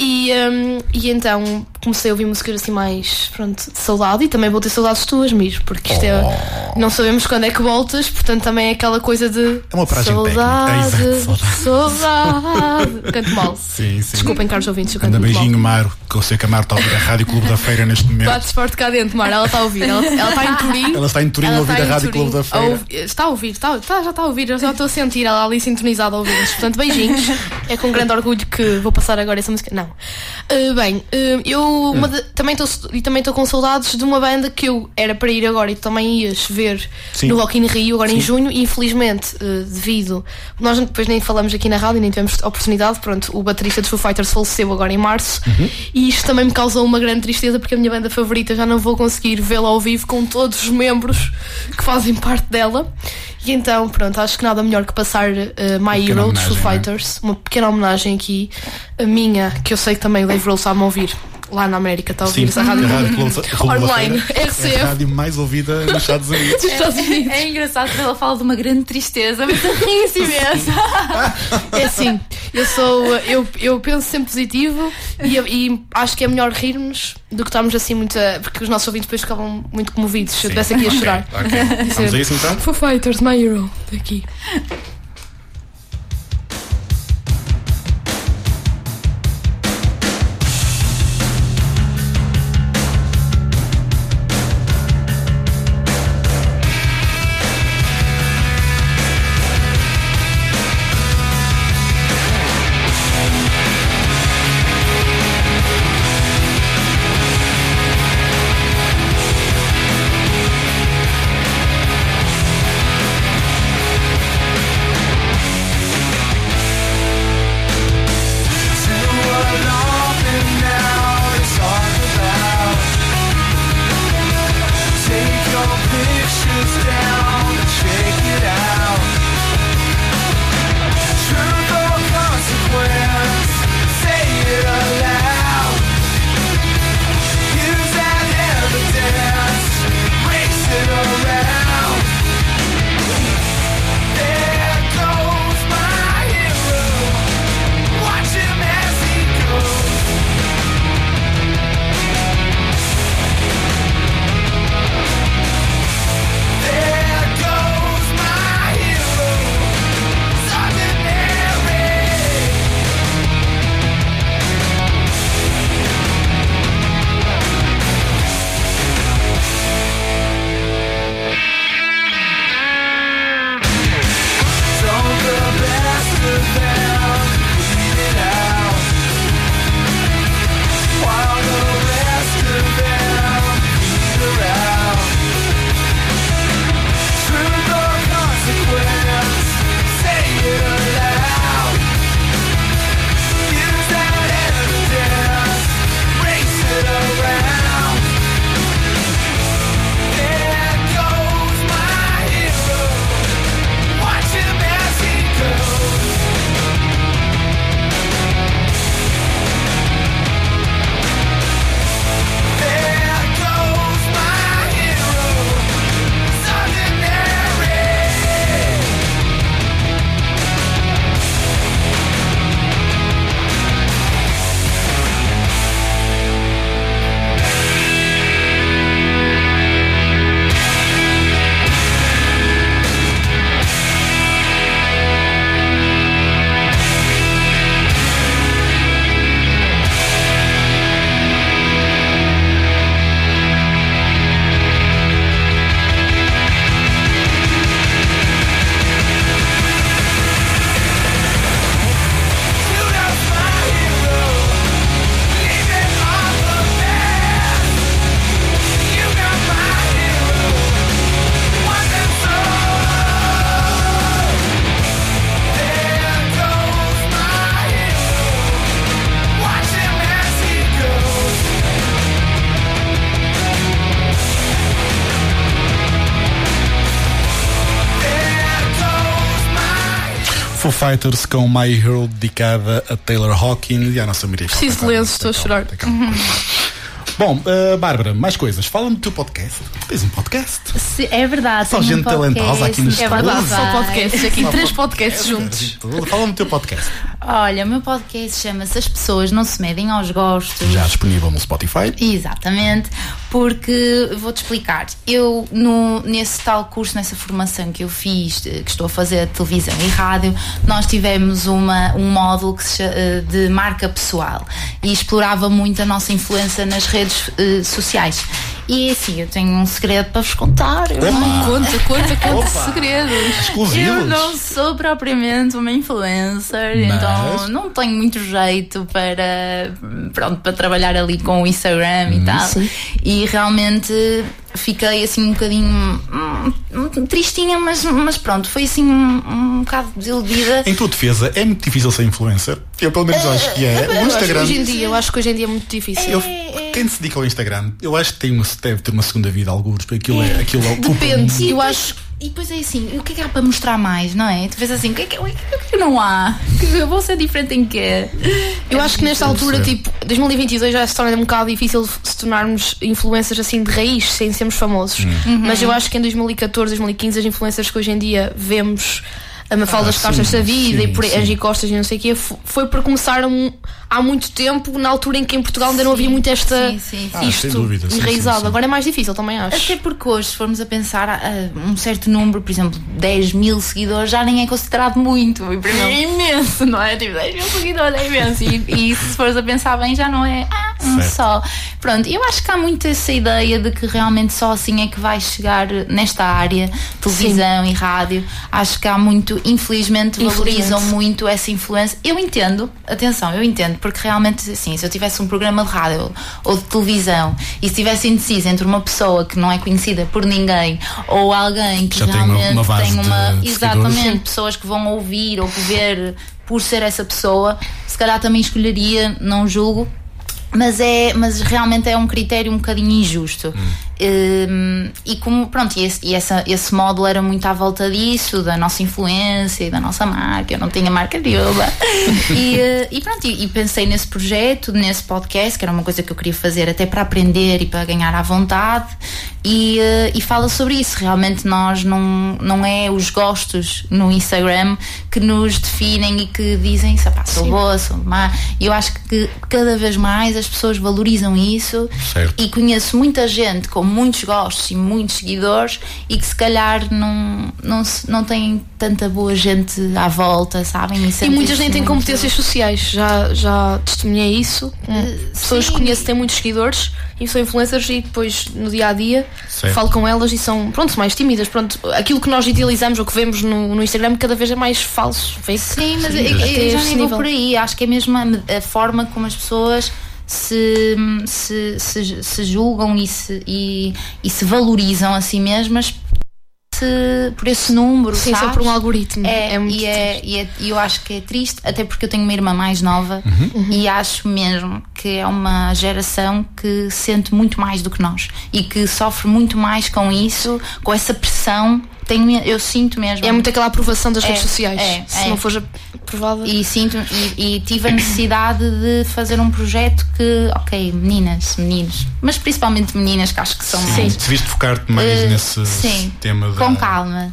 E, hum, e então comecei a ouvir músicas assim mais, pronto, de saudade. E também vou ter saudades tuas, mesmo, porque isto é. Não sabemos quando é que voltas, portanto também é aquela coisa de. É uma paragem saudade, técnica. É, exato, saudade. Canto mal. Sim, sim. Desculpem, caros ouvintes, Anda beijinho, Maro, que eu sei que a Maro está a ouvir a Rádio Clube da Feira neste momento. Bates forte cá dentro, Mara, ela está a ouvir. Ela, ela está em Turim. Ela está em Turim a ouvir a Rádio Turim Clube da Feira. ouvir- está a ouvir, está, está- já está a ouvir, eu já estou a sentir ela ali sintonizada a ouvir-nos. Portanto, beijinhos. É com grande orgulho que vou passar agora essa música. Não. Uh, bem, uh, eu uma de- também estou e também estou com saudades de uma banda que eu era para ir agora e também ias ver Sim. no Rock in Rio agora em junho e infelizmente uh, devido nós depois nem falamos aqui na rádio nem tivemos oportunidade pronto o baterista Fighters faleceu agora em março. E isto também me causou uma grande tristeza porque a minha banda favorita já não vou conseguir vê-la ao vivo com todos os membros que fazem parte dela. E então pronto acho que nada melhor que passar uh, My Hero dos Foo? Fighters uma pequena homenagem aqui a minha que eu sei que também o Dave Grohl a ouvir lá na América está a ouvir essa rádio, online Feira É a RCF rádio mais ouvida nos Estados Unidos. dos Estados Unidos É engraçado que ela fala de uma grande tristeza, mas eu ri assim mesmo. É assim, eu sou. Eu, eu penso sempre positivo e, e acho que é melhor rirmos do que estarmos assim muito. a- Porque os nossos ouvintes depois ficavam muito comovidos se eu estivesse aqui a chorar. Ok. Vamos a isso então? Foo Fighters, My Hero, daqui. Fighters com My Hero dedicada a Taylor Hawkins e à nossa Maria Preciso de lenço, estou a chorar. Bom, uh, Bárbara, mais coisas. Fala-me do teu podcast. Tu tens um podcast? Se- é verdade. Só tenho um gente talentosa aqui no podcast. É verdade, Só podcasts aqui, Só três pod- podcasts juntos. Fala-me do teu podcast. Olha, o meu podcast chama-se As Pessoas Não Se Medem aos Gostos. Já disponível no Spotify. Exatamente, porque vou-te explicar. Eu, no, nesse tal curso, nessa formação que eu fiz, eh, que estou a fazer de televisão e rádio, nós tivemos uma, um módulo que se eh, de marca pessoal e explorava muito a nossa influência nas redes eh, sociais. E assim, eu tenho um segredo para vos contar. Conta, conta, conta segredos. Exclusivos. eu não sou propriamente uma influencer, Mas? então não tenho muito jeito para, pronto, para trabalhar ali com o Instagram e tal. E realmente fiquei assim um bocadinho hum, tristinha, mas, mas pronto, foi assim um, um bocado desiludida. Em tua defesa, é muito difícil ser influencer. Eu pelo menos acho que é. O Eu acho que Instagram. hoje em dia, eu acho que hoje em dia é muito difícil. Eu- quem se dedica ao Instagram, eu acho que tem uma, deve ter uma segunda vida, alguns, porque aquilo é. Aquilo é Depende, eu acho. E depois é assim, o que é que há para mostrar mais, não é? Tu vês assim, o que é que, o que, é que não há? Que Eu vou ser diferente em quê? Eu acho que nesta altura, perceber. tipo, 2022 já se torna um bocado difícil se tornarmos influencers assim de raiz, sem sermos famosos. Hum. Mas eu acho que em 2014, 2015, as influencers que hoje em dia vemos a Mafalda Ah, das Costas sim, da vida sim, e por sim. Angie Costas e não sei o quê, fo- foi para começar um- há muito tempo, na altura em que em Portugal ainda não havia muito esta Sim. Ah, isto dúvida, enraizado. Agora é mais difícil, também acho. Até porque hoje, se formos a pensar, ah, um certo número, por exemplo, 10 mil seguidores, já nem é considerado muito. E para mim é imenso, não é? Tipo, 10 mil seguidores é imenso. E, e se fores a pensar bem, já não é ah, um Certo. só. Pronto, eu acho que há muito essa ideia de que realmente só assim é que vais chegar nesta área, televisão e rádio. Acho que há muito, infelizmente, valorizam muito essa influência. Eu entendo, atenção, eu entendo, porque realmente, assim, se eu tivesse um programa de rádio ou de televisão e se estivesse indeciso entre uma pessoa que não é conhecida por ninguém ou alguém que Já tem uma- realmente uma base tem uma. de- de exatamente, seguidores. pessoas que vão ouvir ou ver por ser essa pessoa, se calhar também escolheria, não julgo. Mas, é, mas realmente é um critério um bocadinho injusto. Hum, e como, pronto, e, esse, e essa, esse módulo era muito à volta disso, da nossa influência e da nossa marca. Eu não tinha marca nenhuma. e, eh, e pronto, e, e pensei nesse projeto, nesse podcast, que era uma coisa que eu queria fazer até para aprender e para ganhar à vontade. E, eh, e fala sobre isso. Realmente nós não, não é os gostos no Instagram que nos definem e que dizem sou boa, sou má. E eu acho que cada vez mais as pessoas valorizam isso Certo. e conheço muita gente com muitos gostos e muitos seguidores e que se calhar não, não, se- não tem tanta boa gente à volta, sabem? E muitas nem têm muito- competências sociais, já, já testemunhei isso. Pessoas que conheço têm muitos seguidores e são influencers e depois no dia a dia Certo. falo com elas e são, pronto, mais tímidas. Pronto, aquilo que nós idealizamos ou que vemos no, no Instagram cada vez é mais falso, fake. Sim, mas Sim, eu, até eu já nem vou nível. por aí. Acho que é mesmo a, a forma como as pessoas se, se, se, se julgam e se, e, e se valorizam a si mesmas se- por esse número. Sim, só sabes? por um algoritmo. É, É muito e, é, e, é- e eu acho que é triste, até porque eu tenho uma irmã mais nova Uhum. e acho mesmo que é uma geração que sente muito mais do que nós e que sofre muito mais com isso, com essa pressão. Tenho, eu sinto mesmo. É muito aquela aprovação das É, redes sociais. é, Se é. não for aprovada. E sinto e, e tive a necessidade de fazer um projeto que, ok, meninas, meninos, mas principalmente meninas que acho que são mais. Decidiste focar-te mais Eh, nesse sim, tema da. Com calma.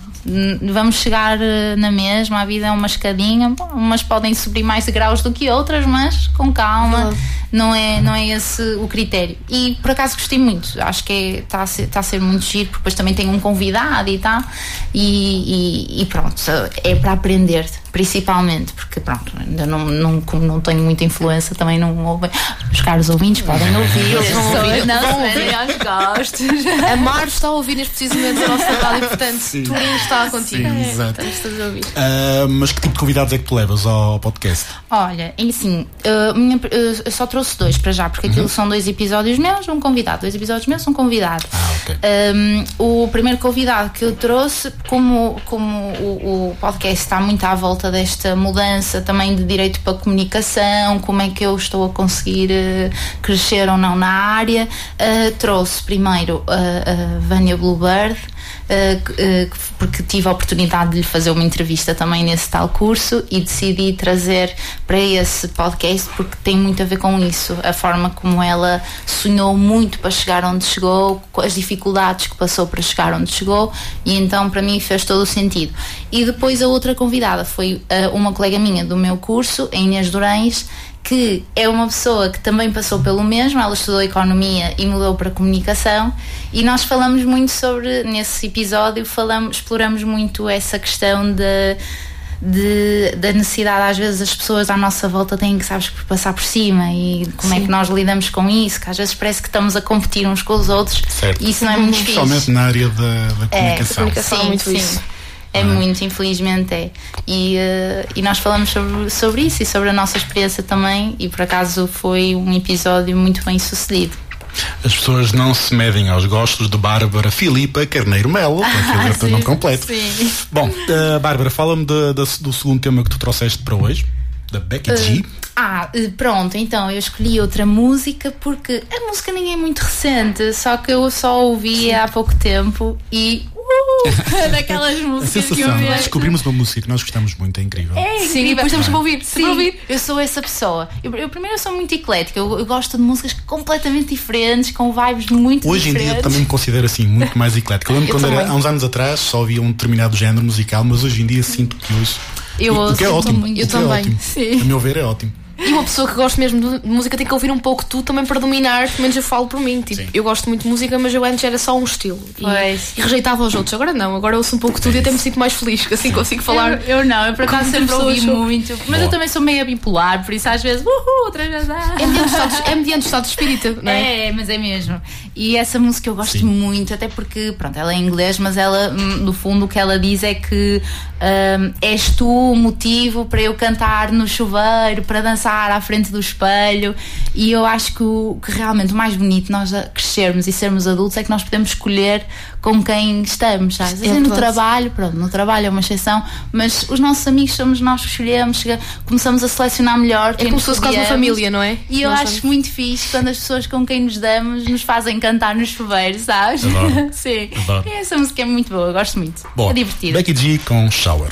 Vamos chegar eh, na mesma, a vida é uma escadinha, bom, umas podem subir mais graus do que outras, mas com calma, não é, não é esse o critério. E por acaso gostei muito, acho que está a, ser- tá a ser muito giro, porque depois também tem um convidado e tal, e, e- e pronto, é para aprender, principalmente, porque pronto, ainda não, não, como não tenho muita influência, também não ouvem. Os caros ouvintes podem ouvir, Eles vão ouvir, não se ouvir. medem aos gostos. A Mar está a ouvir neste preciso momento a nossa rádio, portanto, Sim. Turim está contigo. Sim, exato. Estamos todos a ouvir. Ah, mas que tipo de convidados é que tu levas ao podcast? Olha, e assim, uh, minha- uh, eu só trouxe dois para já, porque aquilo são dois episódios meus, um convidado. Dois episódios meus, um convidado. Ah, ok. Um, o primeiro convidado que eu trouxe, como, como o, o podcast está muito à volta desta mudança também de direito para comunicação, como é que eu estou a conseguir uh, crescer ou não na área, uh, trouxe primeiro a, a Vânia Bluebird. Eh, eh, que- porque tive a oportunidade de lhe fazer uma entrevista também nesse tal curso e decidi trazer para esse podcast porque tem muito a ver com isso, a forma como ela sonhou muito para chegar onde chegou, as dificuldades que passou para chegar onde chegou e então para mim fez todo o sentido. E depois a outra convidada foi eh, uma colega minha do meu curso, a Inês Durães, que é uma pessoa que também passou pelo mesmo, ela estudou economia e mudou para comunicação e nós falamos muito sobre, nesse episódio, falamos, exploramos muito essa questão de, de- da necessidade, às vezes as pessoas à nossa volta têm que, sabes, passar por cima e como é Sim. que nós lidamos com isso, que às vezes parece que estamos a competir uns com os outros Certo. e isso não é muito fixe. Principalmente na área da, da comunicação. comunicação. sim, muito sim. isso. É muito, infelizmente é. E, eh, e nós falamos sobre, sobre isso e sobre a nossa experiência também, e por acaso foi um episódio muito bem sucedido. As pessoas não se medem aos gostos de Bárbara Filipa Carneiro Melo, para é o nome completo. Sim. Bom, eh, Bárbara, fala-me do segundo tema que tu trouxeste para hoje, da Becky G. Ah, eh, pronto, então eu escolhi outra música porque a música nem é muito recente, só que eu só ouvi há pouco tempo e. Daquelas A músicas que eu descobrimos uma música que nós gostamos muito, é incrível. É Sim, incrível. depois temos que ouvir, Sim, sempre ouvir. eu sou essa pessoa. Eu, eu primeiro eu sou muito eclética, eu, eu gosto de músicas completamente diferentes, com vibes muito Hoje em diferentes. dia também me considero assim, muito mais eclético. Eu lembro Eu quando era, há uns anos atrás só havia um determinado género musical, mas hoje em dia sinto que ouço. Eu o, o que é ouço ótimo. Eu é também, ótimo. sim. A meu ver é ótimo. E uma pessoa que gosta mesmo de música tem que ouvir um pouco tu também para dominar, pelo menos eu falo por mim. Tipo, eu gosto muito de música, mas eu antes era só um estilo. E, Pois. e rejeitava os outros. Agora não, agora eu ouço um pouco tudo e até me sinto mais feliz, que assim consigo falar. Eu, eu não, eu por acaso sempre ouvi muito. Mas eu Boa. também sou meio bipolar, por isso às vezes, uhul, outras vezes, ah. É mediante o estado, é mediante o estado de espírito, não é? É, mas é mesmo. E essa música eu gosto Sim. muito, até porque, pronto, ela é em inglês, mas ela, hum, no fundo, o que ela diz é que hum, és tu o motivo para eu cantar no chuveiro, para dançar à frente do espelho. E eu acho que, o, que realmente o mais bonito nós crescermos e sermos adultos é que nós podemos escolher com quem estamos. Às vezes É no trabalho, pronto, no trabalho é uma exceção, mas os nossos amigos somos nós que escolhemos, chega- começamos a selecionar melhor. É como se fosse quase uma família, não é? E eu Nós acho somos- muito fixe quando as pessoas com quem nos damos nos fazem cantar nos chuveiros, sabes? Adoro. Sim. Adoro. E essa música é muito boa, gosto muito. Bom, é divertida. Becky G com Shower.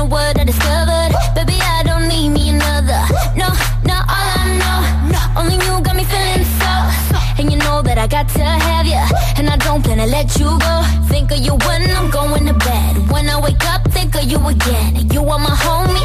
know what I discovered. Baby, I don't need me another. No, no, all I know. Only you got me feeling so. And you know that I got to have you. And I don't plan to let you go. Think of you when I'm going to bed. When I wake up, think of you again. You are my homie,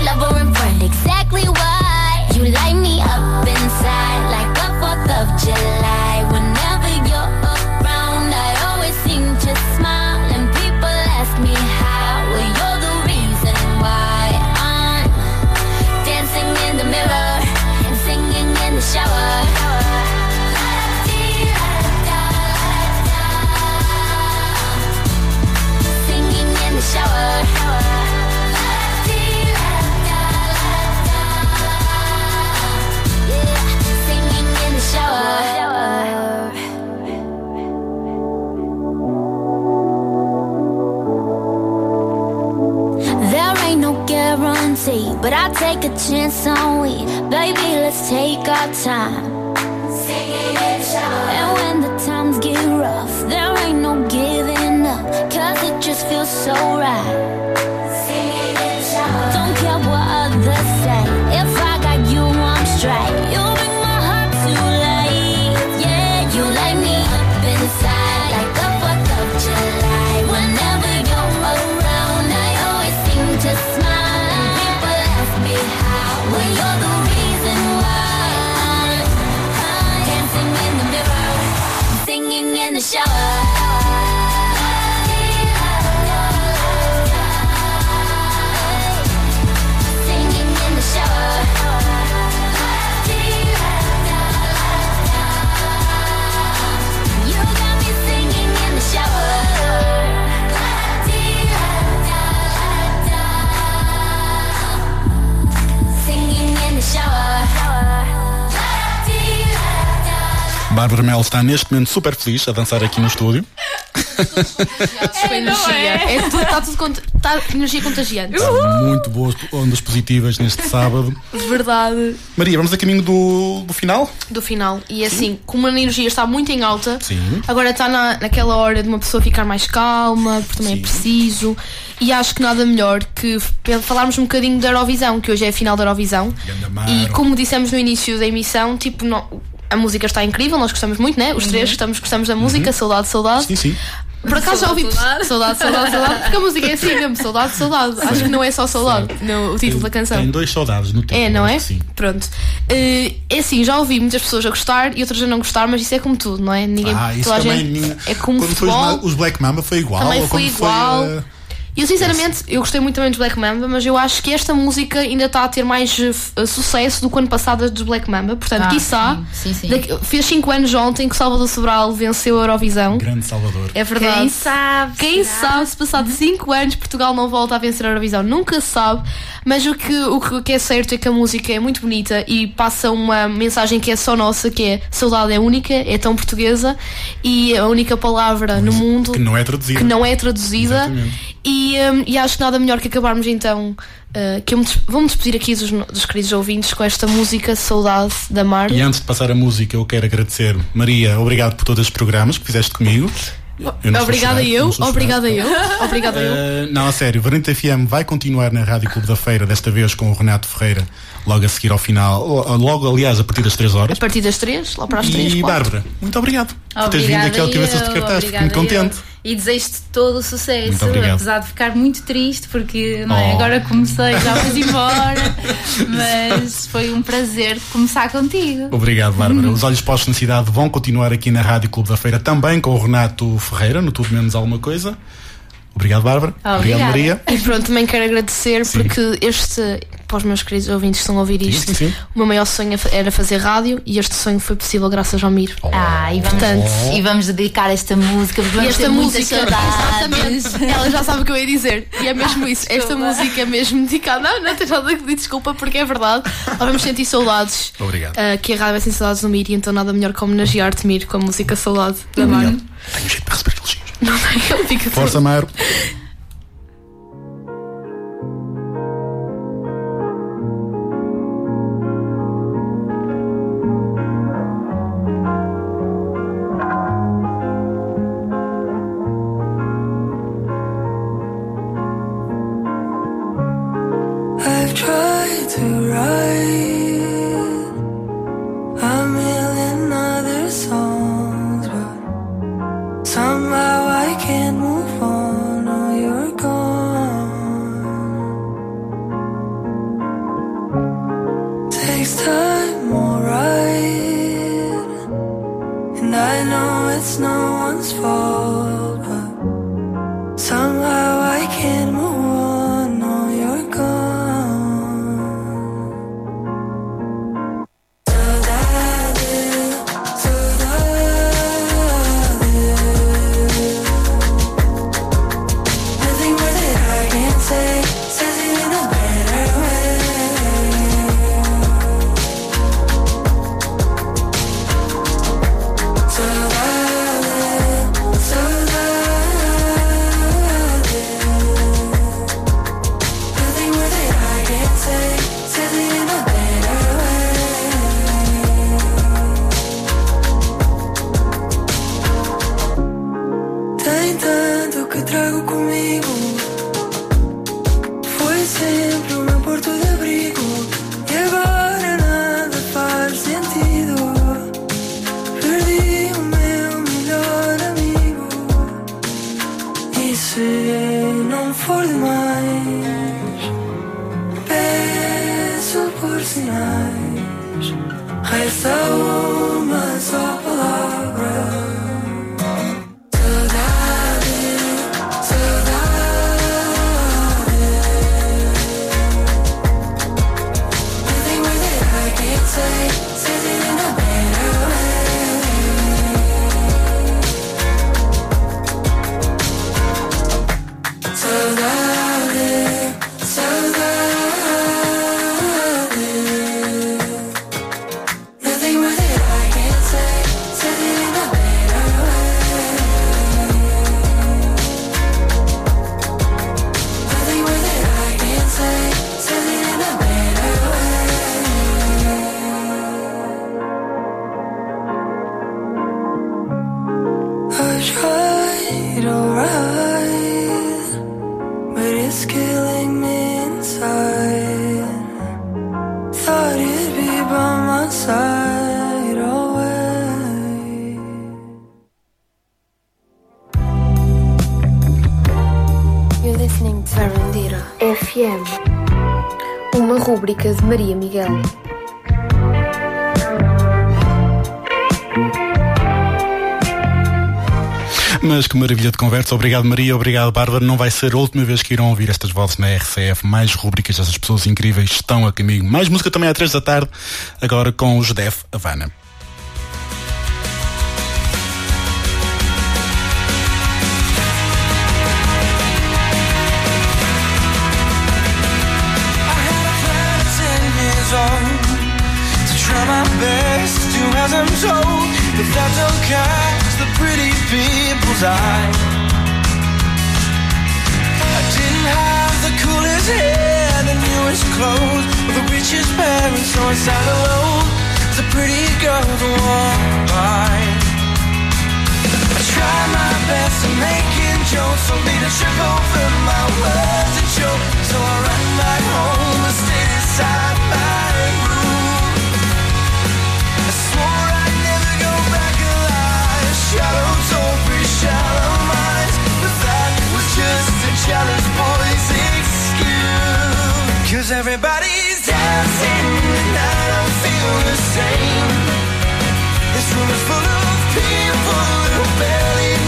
chance on we. Baby, let's take our time. And when the times get rough, there ain't no giving up, cause it just feels so right. Bárbara Mel está neste momento super feliz a dançar aqui no estúdio. Energia. É tudo, está tudo cont- está energia contagiante. Está muito boas ondas positivas neste sábado. Verdade. Maria, vamos a caminho do, do final? Do final. E assim, como a energia está muito em alta, Sim. agora está na, naquela hora de uma pessoa ficar mais calma, porque também é preciso. E acho que nada melhor que falarmos um bocadinho da Eurovisão, que hoje é a final da Eurovisão. E como dissemos no início da emissão, tipo, não- a música está incrível, nós gostamos muito, né? Os três gostamos, gostamos da música, saudade, saudade. Sim, sim. Por acaso já ouvi saudade, saudade, saudade, saudade, porque a música é assim mesmo, saudade, saudade. Acho que não é só saudade, no, o título da canção. Tem dois saudades no título. É, não é? Sim. Pronto. Eh, é assim, já ouvi muitas pessoas a gostar e outras a não gostar, mas isso é como tudo, não é? Ninguém, Ah, isso também. gente- é como quando foi os, futebol. ma- os Black Mamba foi igual. Também foi igual. Foi, uh, E eu sinceramente, eu gostei muito também dos Black Mamba, mas eu acho que esta música ainda está a ter mais eh, eh, sucesso do que o ano passado dos Black Mamba. Portanto, Ah, quiçá, sim, sim, sim. daqui- fez 5 anos ontem que Salvador Sobral venceu a Eurovisão. grande Salvador. É verdade. Quem sabe? Quem sabe se passado 5 anos Portugal não volta a vencer a Eurovisão? Nunca se sabe. Mas o que, o que é certo é que a música é muito bonita e passa uma mensagem que é só nossa, que é saudade é única, é tão portuguesa e a única palavra no mundo Que não é traduzida. que não é traduzida. Exatamente. E, hum, e acho que nada melhor que acabarmos então. uh, que eu me des- vou-me despedir aqui dos, dos queridos ouvintes com esta música Saudade da Mar. E antes de passar a música, eu quero agradecer, Maria, obrigado por todos os programas que fizeste comigo. Eu Obrigada chorar, eu, obrigada eu, obrigada eu. Uh, não, a sério, Varenta FM vai continuar na Rádio Clube da Feira, desta vez com o Renato Ferreira, logo a seguir ao final, logo aliás a partir das 3 horas. A partir das três, lá para as três. E quatro. Bárbara, muito obrigado por teres vindo Obrigada aqui ao Cabeças de Cartaz, fico muito obrigada contente. eu. E desejo-te todo o sucesso, apesar de ficar muito triste, porque não é? Oh. agora comecei, já fui embora, mas foi um prazer começar contigo. Obrigado, Bárbara. Os Olhos Postos na Cidade vão continuar aqui na Rádio Clube da Feira, também com o Renato Ferreira, no Tudo Menos Alguma Coisa. Obrigado, Bárbara. Obrigado, Maria. E pronto, também quero agradecer porque este, para os meus queridos ouvintes que estão a ouvir isto, sim, sim. o meu maior sonho era fazer rádio e este sonho foi possível graças ao Miro. Ah, e vamos, Portanto, e vamos dedicar esta música, porque E vamos esta ter muitas música, exatamente, ela já sabe o que eu ia dizer. E é mesmo isso. Esta música é mesmo dedicada. Não, não tem nada que pedir desculpa, porque é verdade. Nós vamos sentir saudades. Obrigado. Ah, que a rádio vai sentir saudades do Mir, e então nada melhor que homenagear-te, Mir, com a música Saudade da Mar. Tenho jeito para receber elogios. Não ele fica Força, Mairo. que maravilha de conversa. Obrigado, Maria. Obrigado, Bárbara. Não vai ser a última vez que irão ouvir estas vozes na RCF. Mais rubricas dessas pessoas incríveis estão a caminho. Mais música também às três da tarde, agora com os Def Havana. bullseye. I didn't have the coolest hair, the newest clothes, or the richest parents, so I sat alone as a pretty girl to walk by. I tried my best to make it, jokes, only to trip over my words and choke. So I ran back home and stayed inside my room. I swore I'd never go back alive. Shut jealous boy's excuse. Cause everybody's dancing, and I don't feel the same. This room is full of people who barely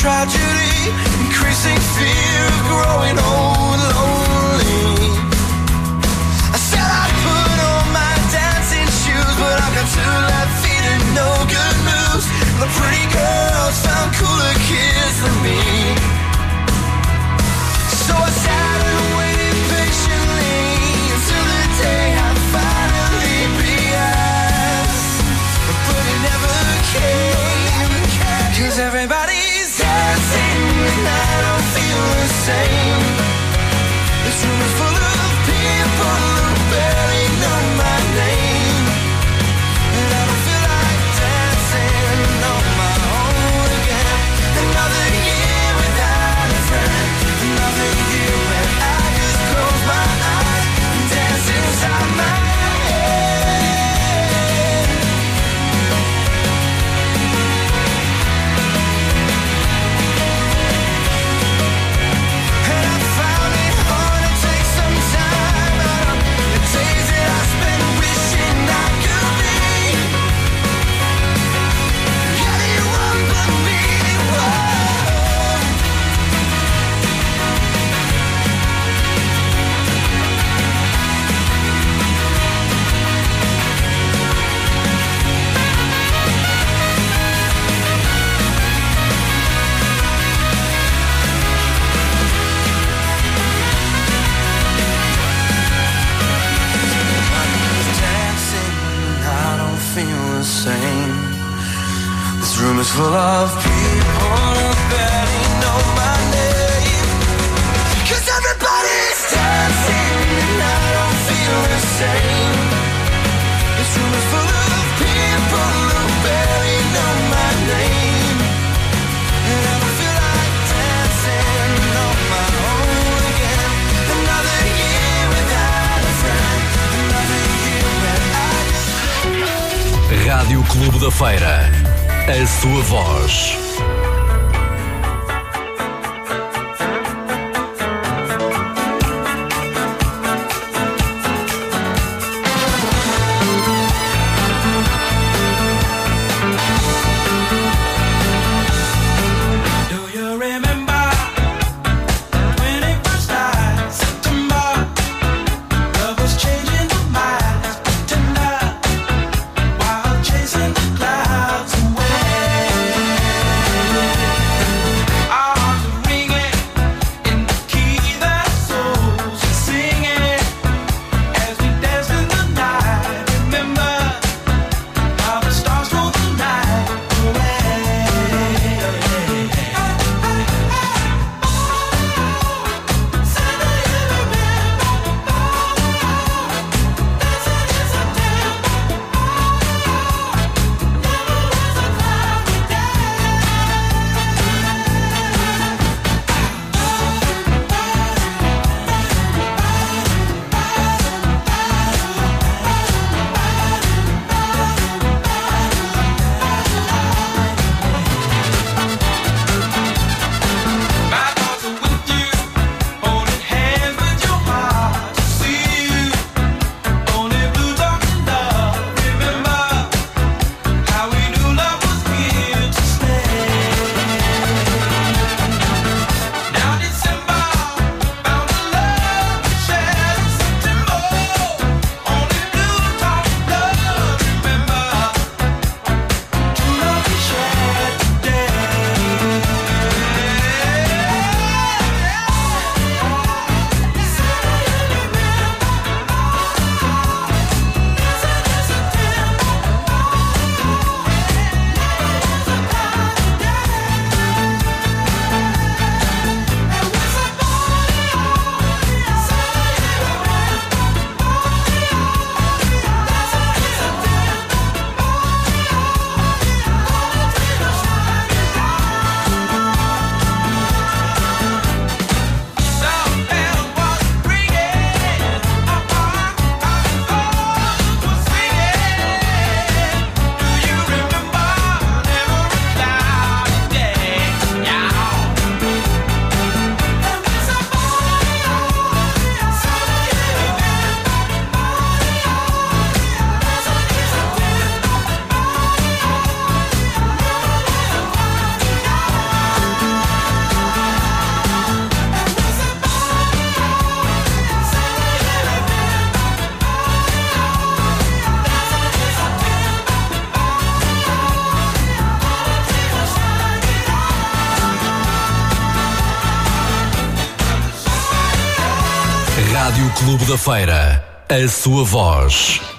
tragedy, increasing fear, growing old. Rádio Clube da Feira. A sua voz.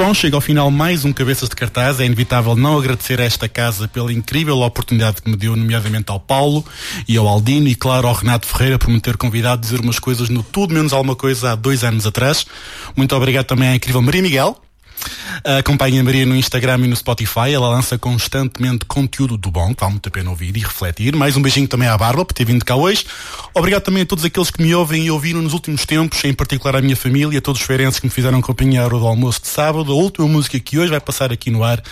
Bom, chega ao final mais um Cabeças de Cartaz. É inevitável não agradecer a esta casa pela incrível oportunidade que me deu, nomeadamente ao Paulo e ao Aldino e, claro, ao Renato Ferreira por me ter convidado a dizer umas coisas no Tudo Menos Alguma Coisa há dois anos atrás. Muito obrigado também à incrível Maria Miguel. Acompanhe a Maria no Instagram e no Spotify. Ela lança constantemente conteúdo do bom, que vale muito a pena ouvir e refletir. Mais um beijinho também à Barba, por ter vindo cá hoje. Obrigado também a todos aqueles que me ouvem e ouviram nos últimos tempos, em particular à minha família, a todos os feirenses que me fizeram companhia hora do almoço de sábado. A última música que hoje vai passar aqui no ar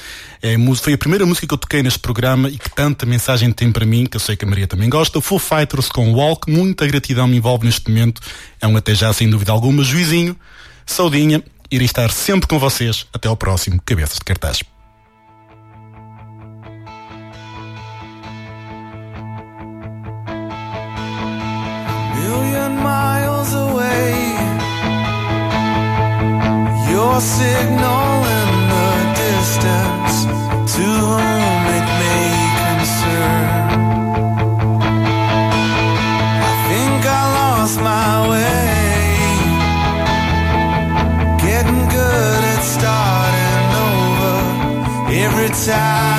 é foi a primeira música que eu toquei neste programa e que tanta mensagem tem para mim, que eu sei que a Maria também gosta. Full Fighters com Walk, muita gratidão me envolve neste momento. É um até já, sem dúvida alguma. Juizinho, saudinha, irei estar sempre com vocês. Até ao próximo Cabeças de Cartaz. signal in the distance, to whom time.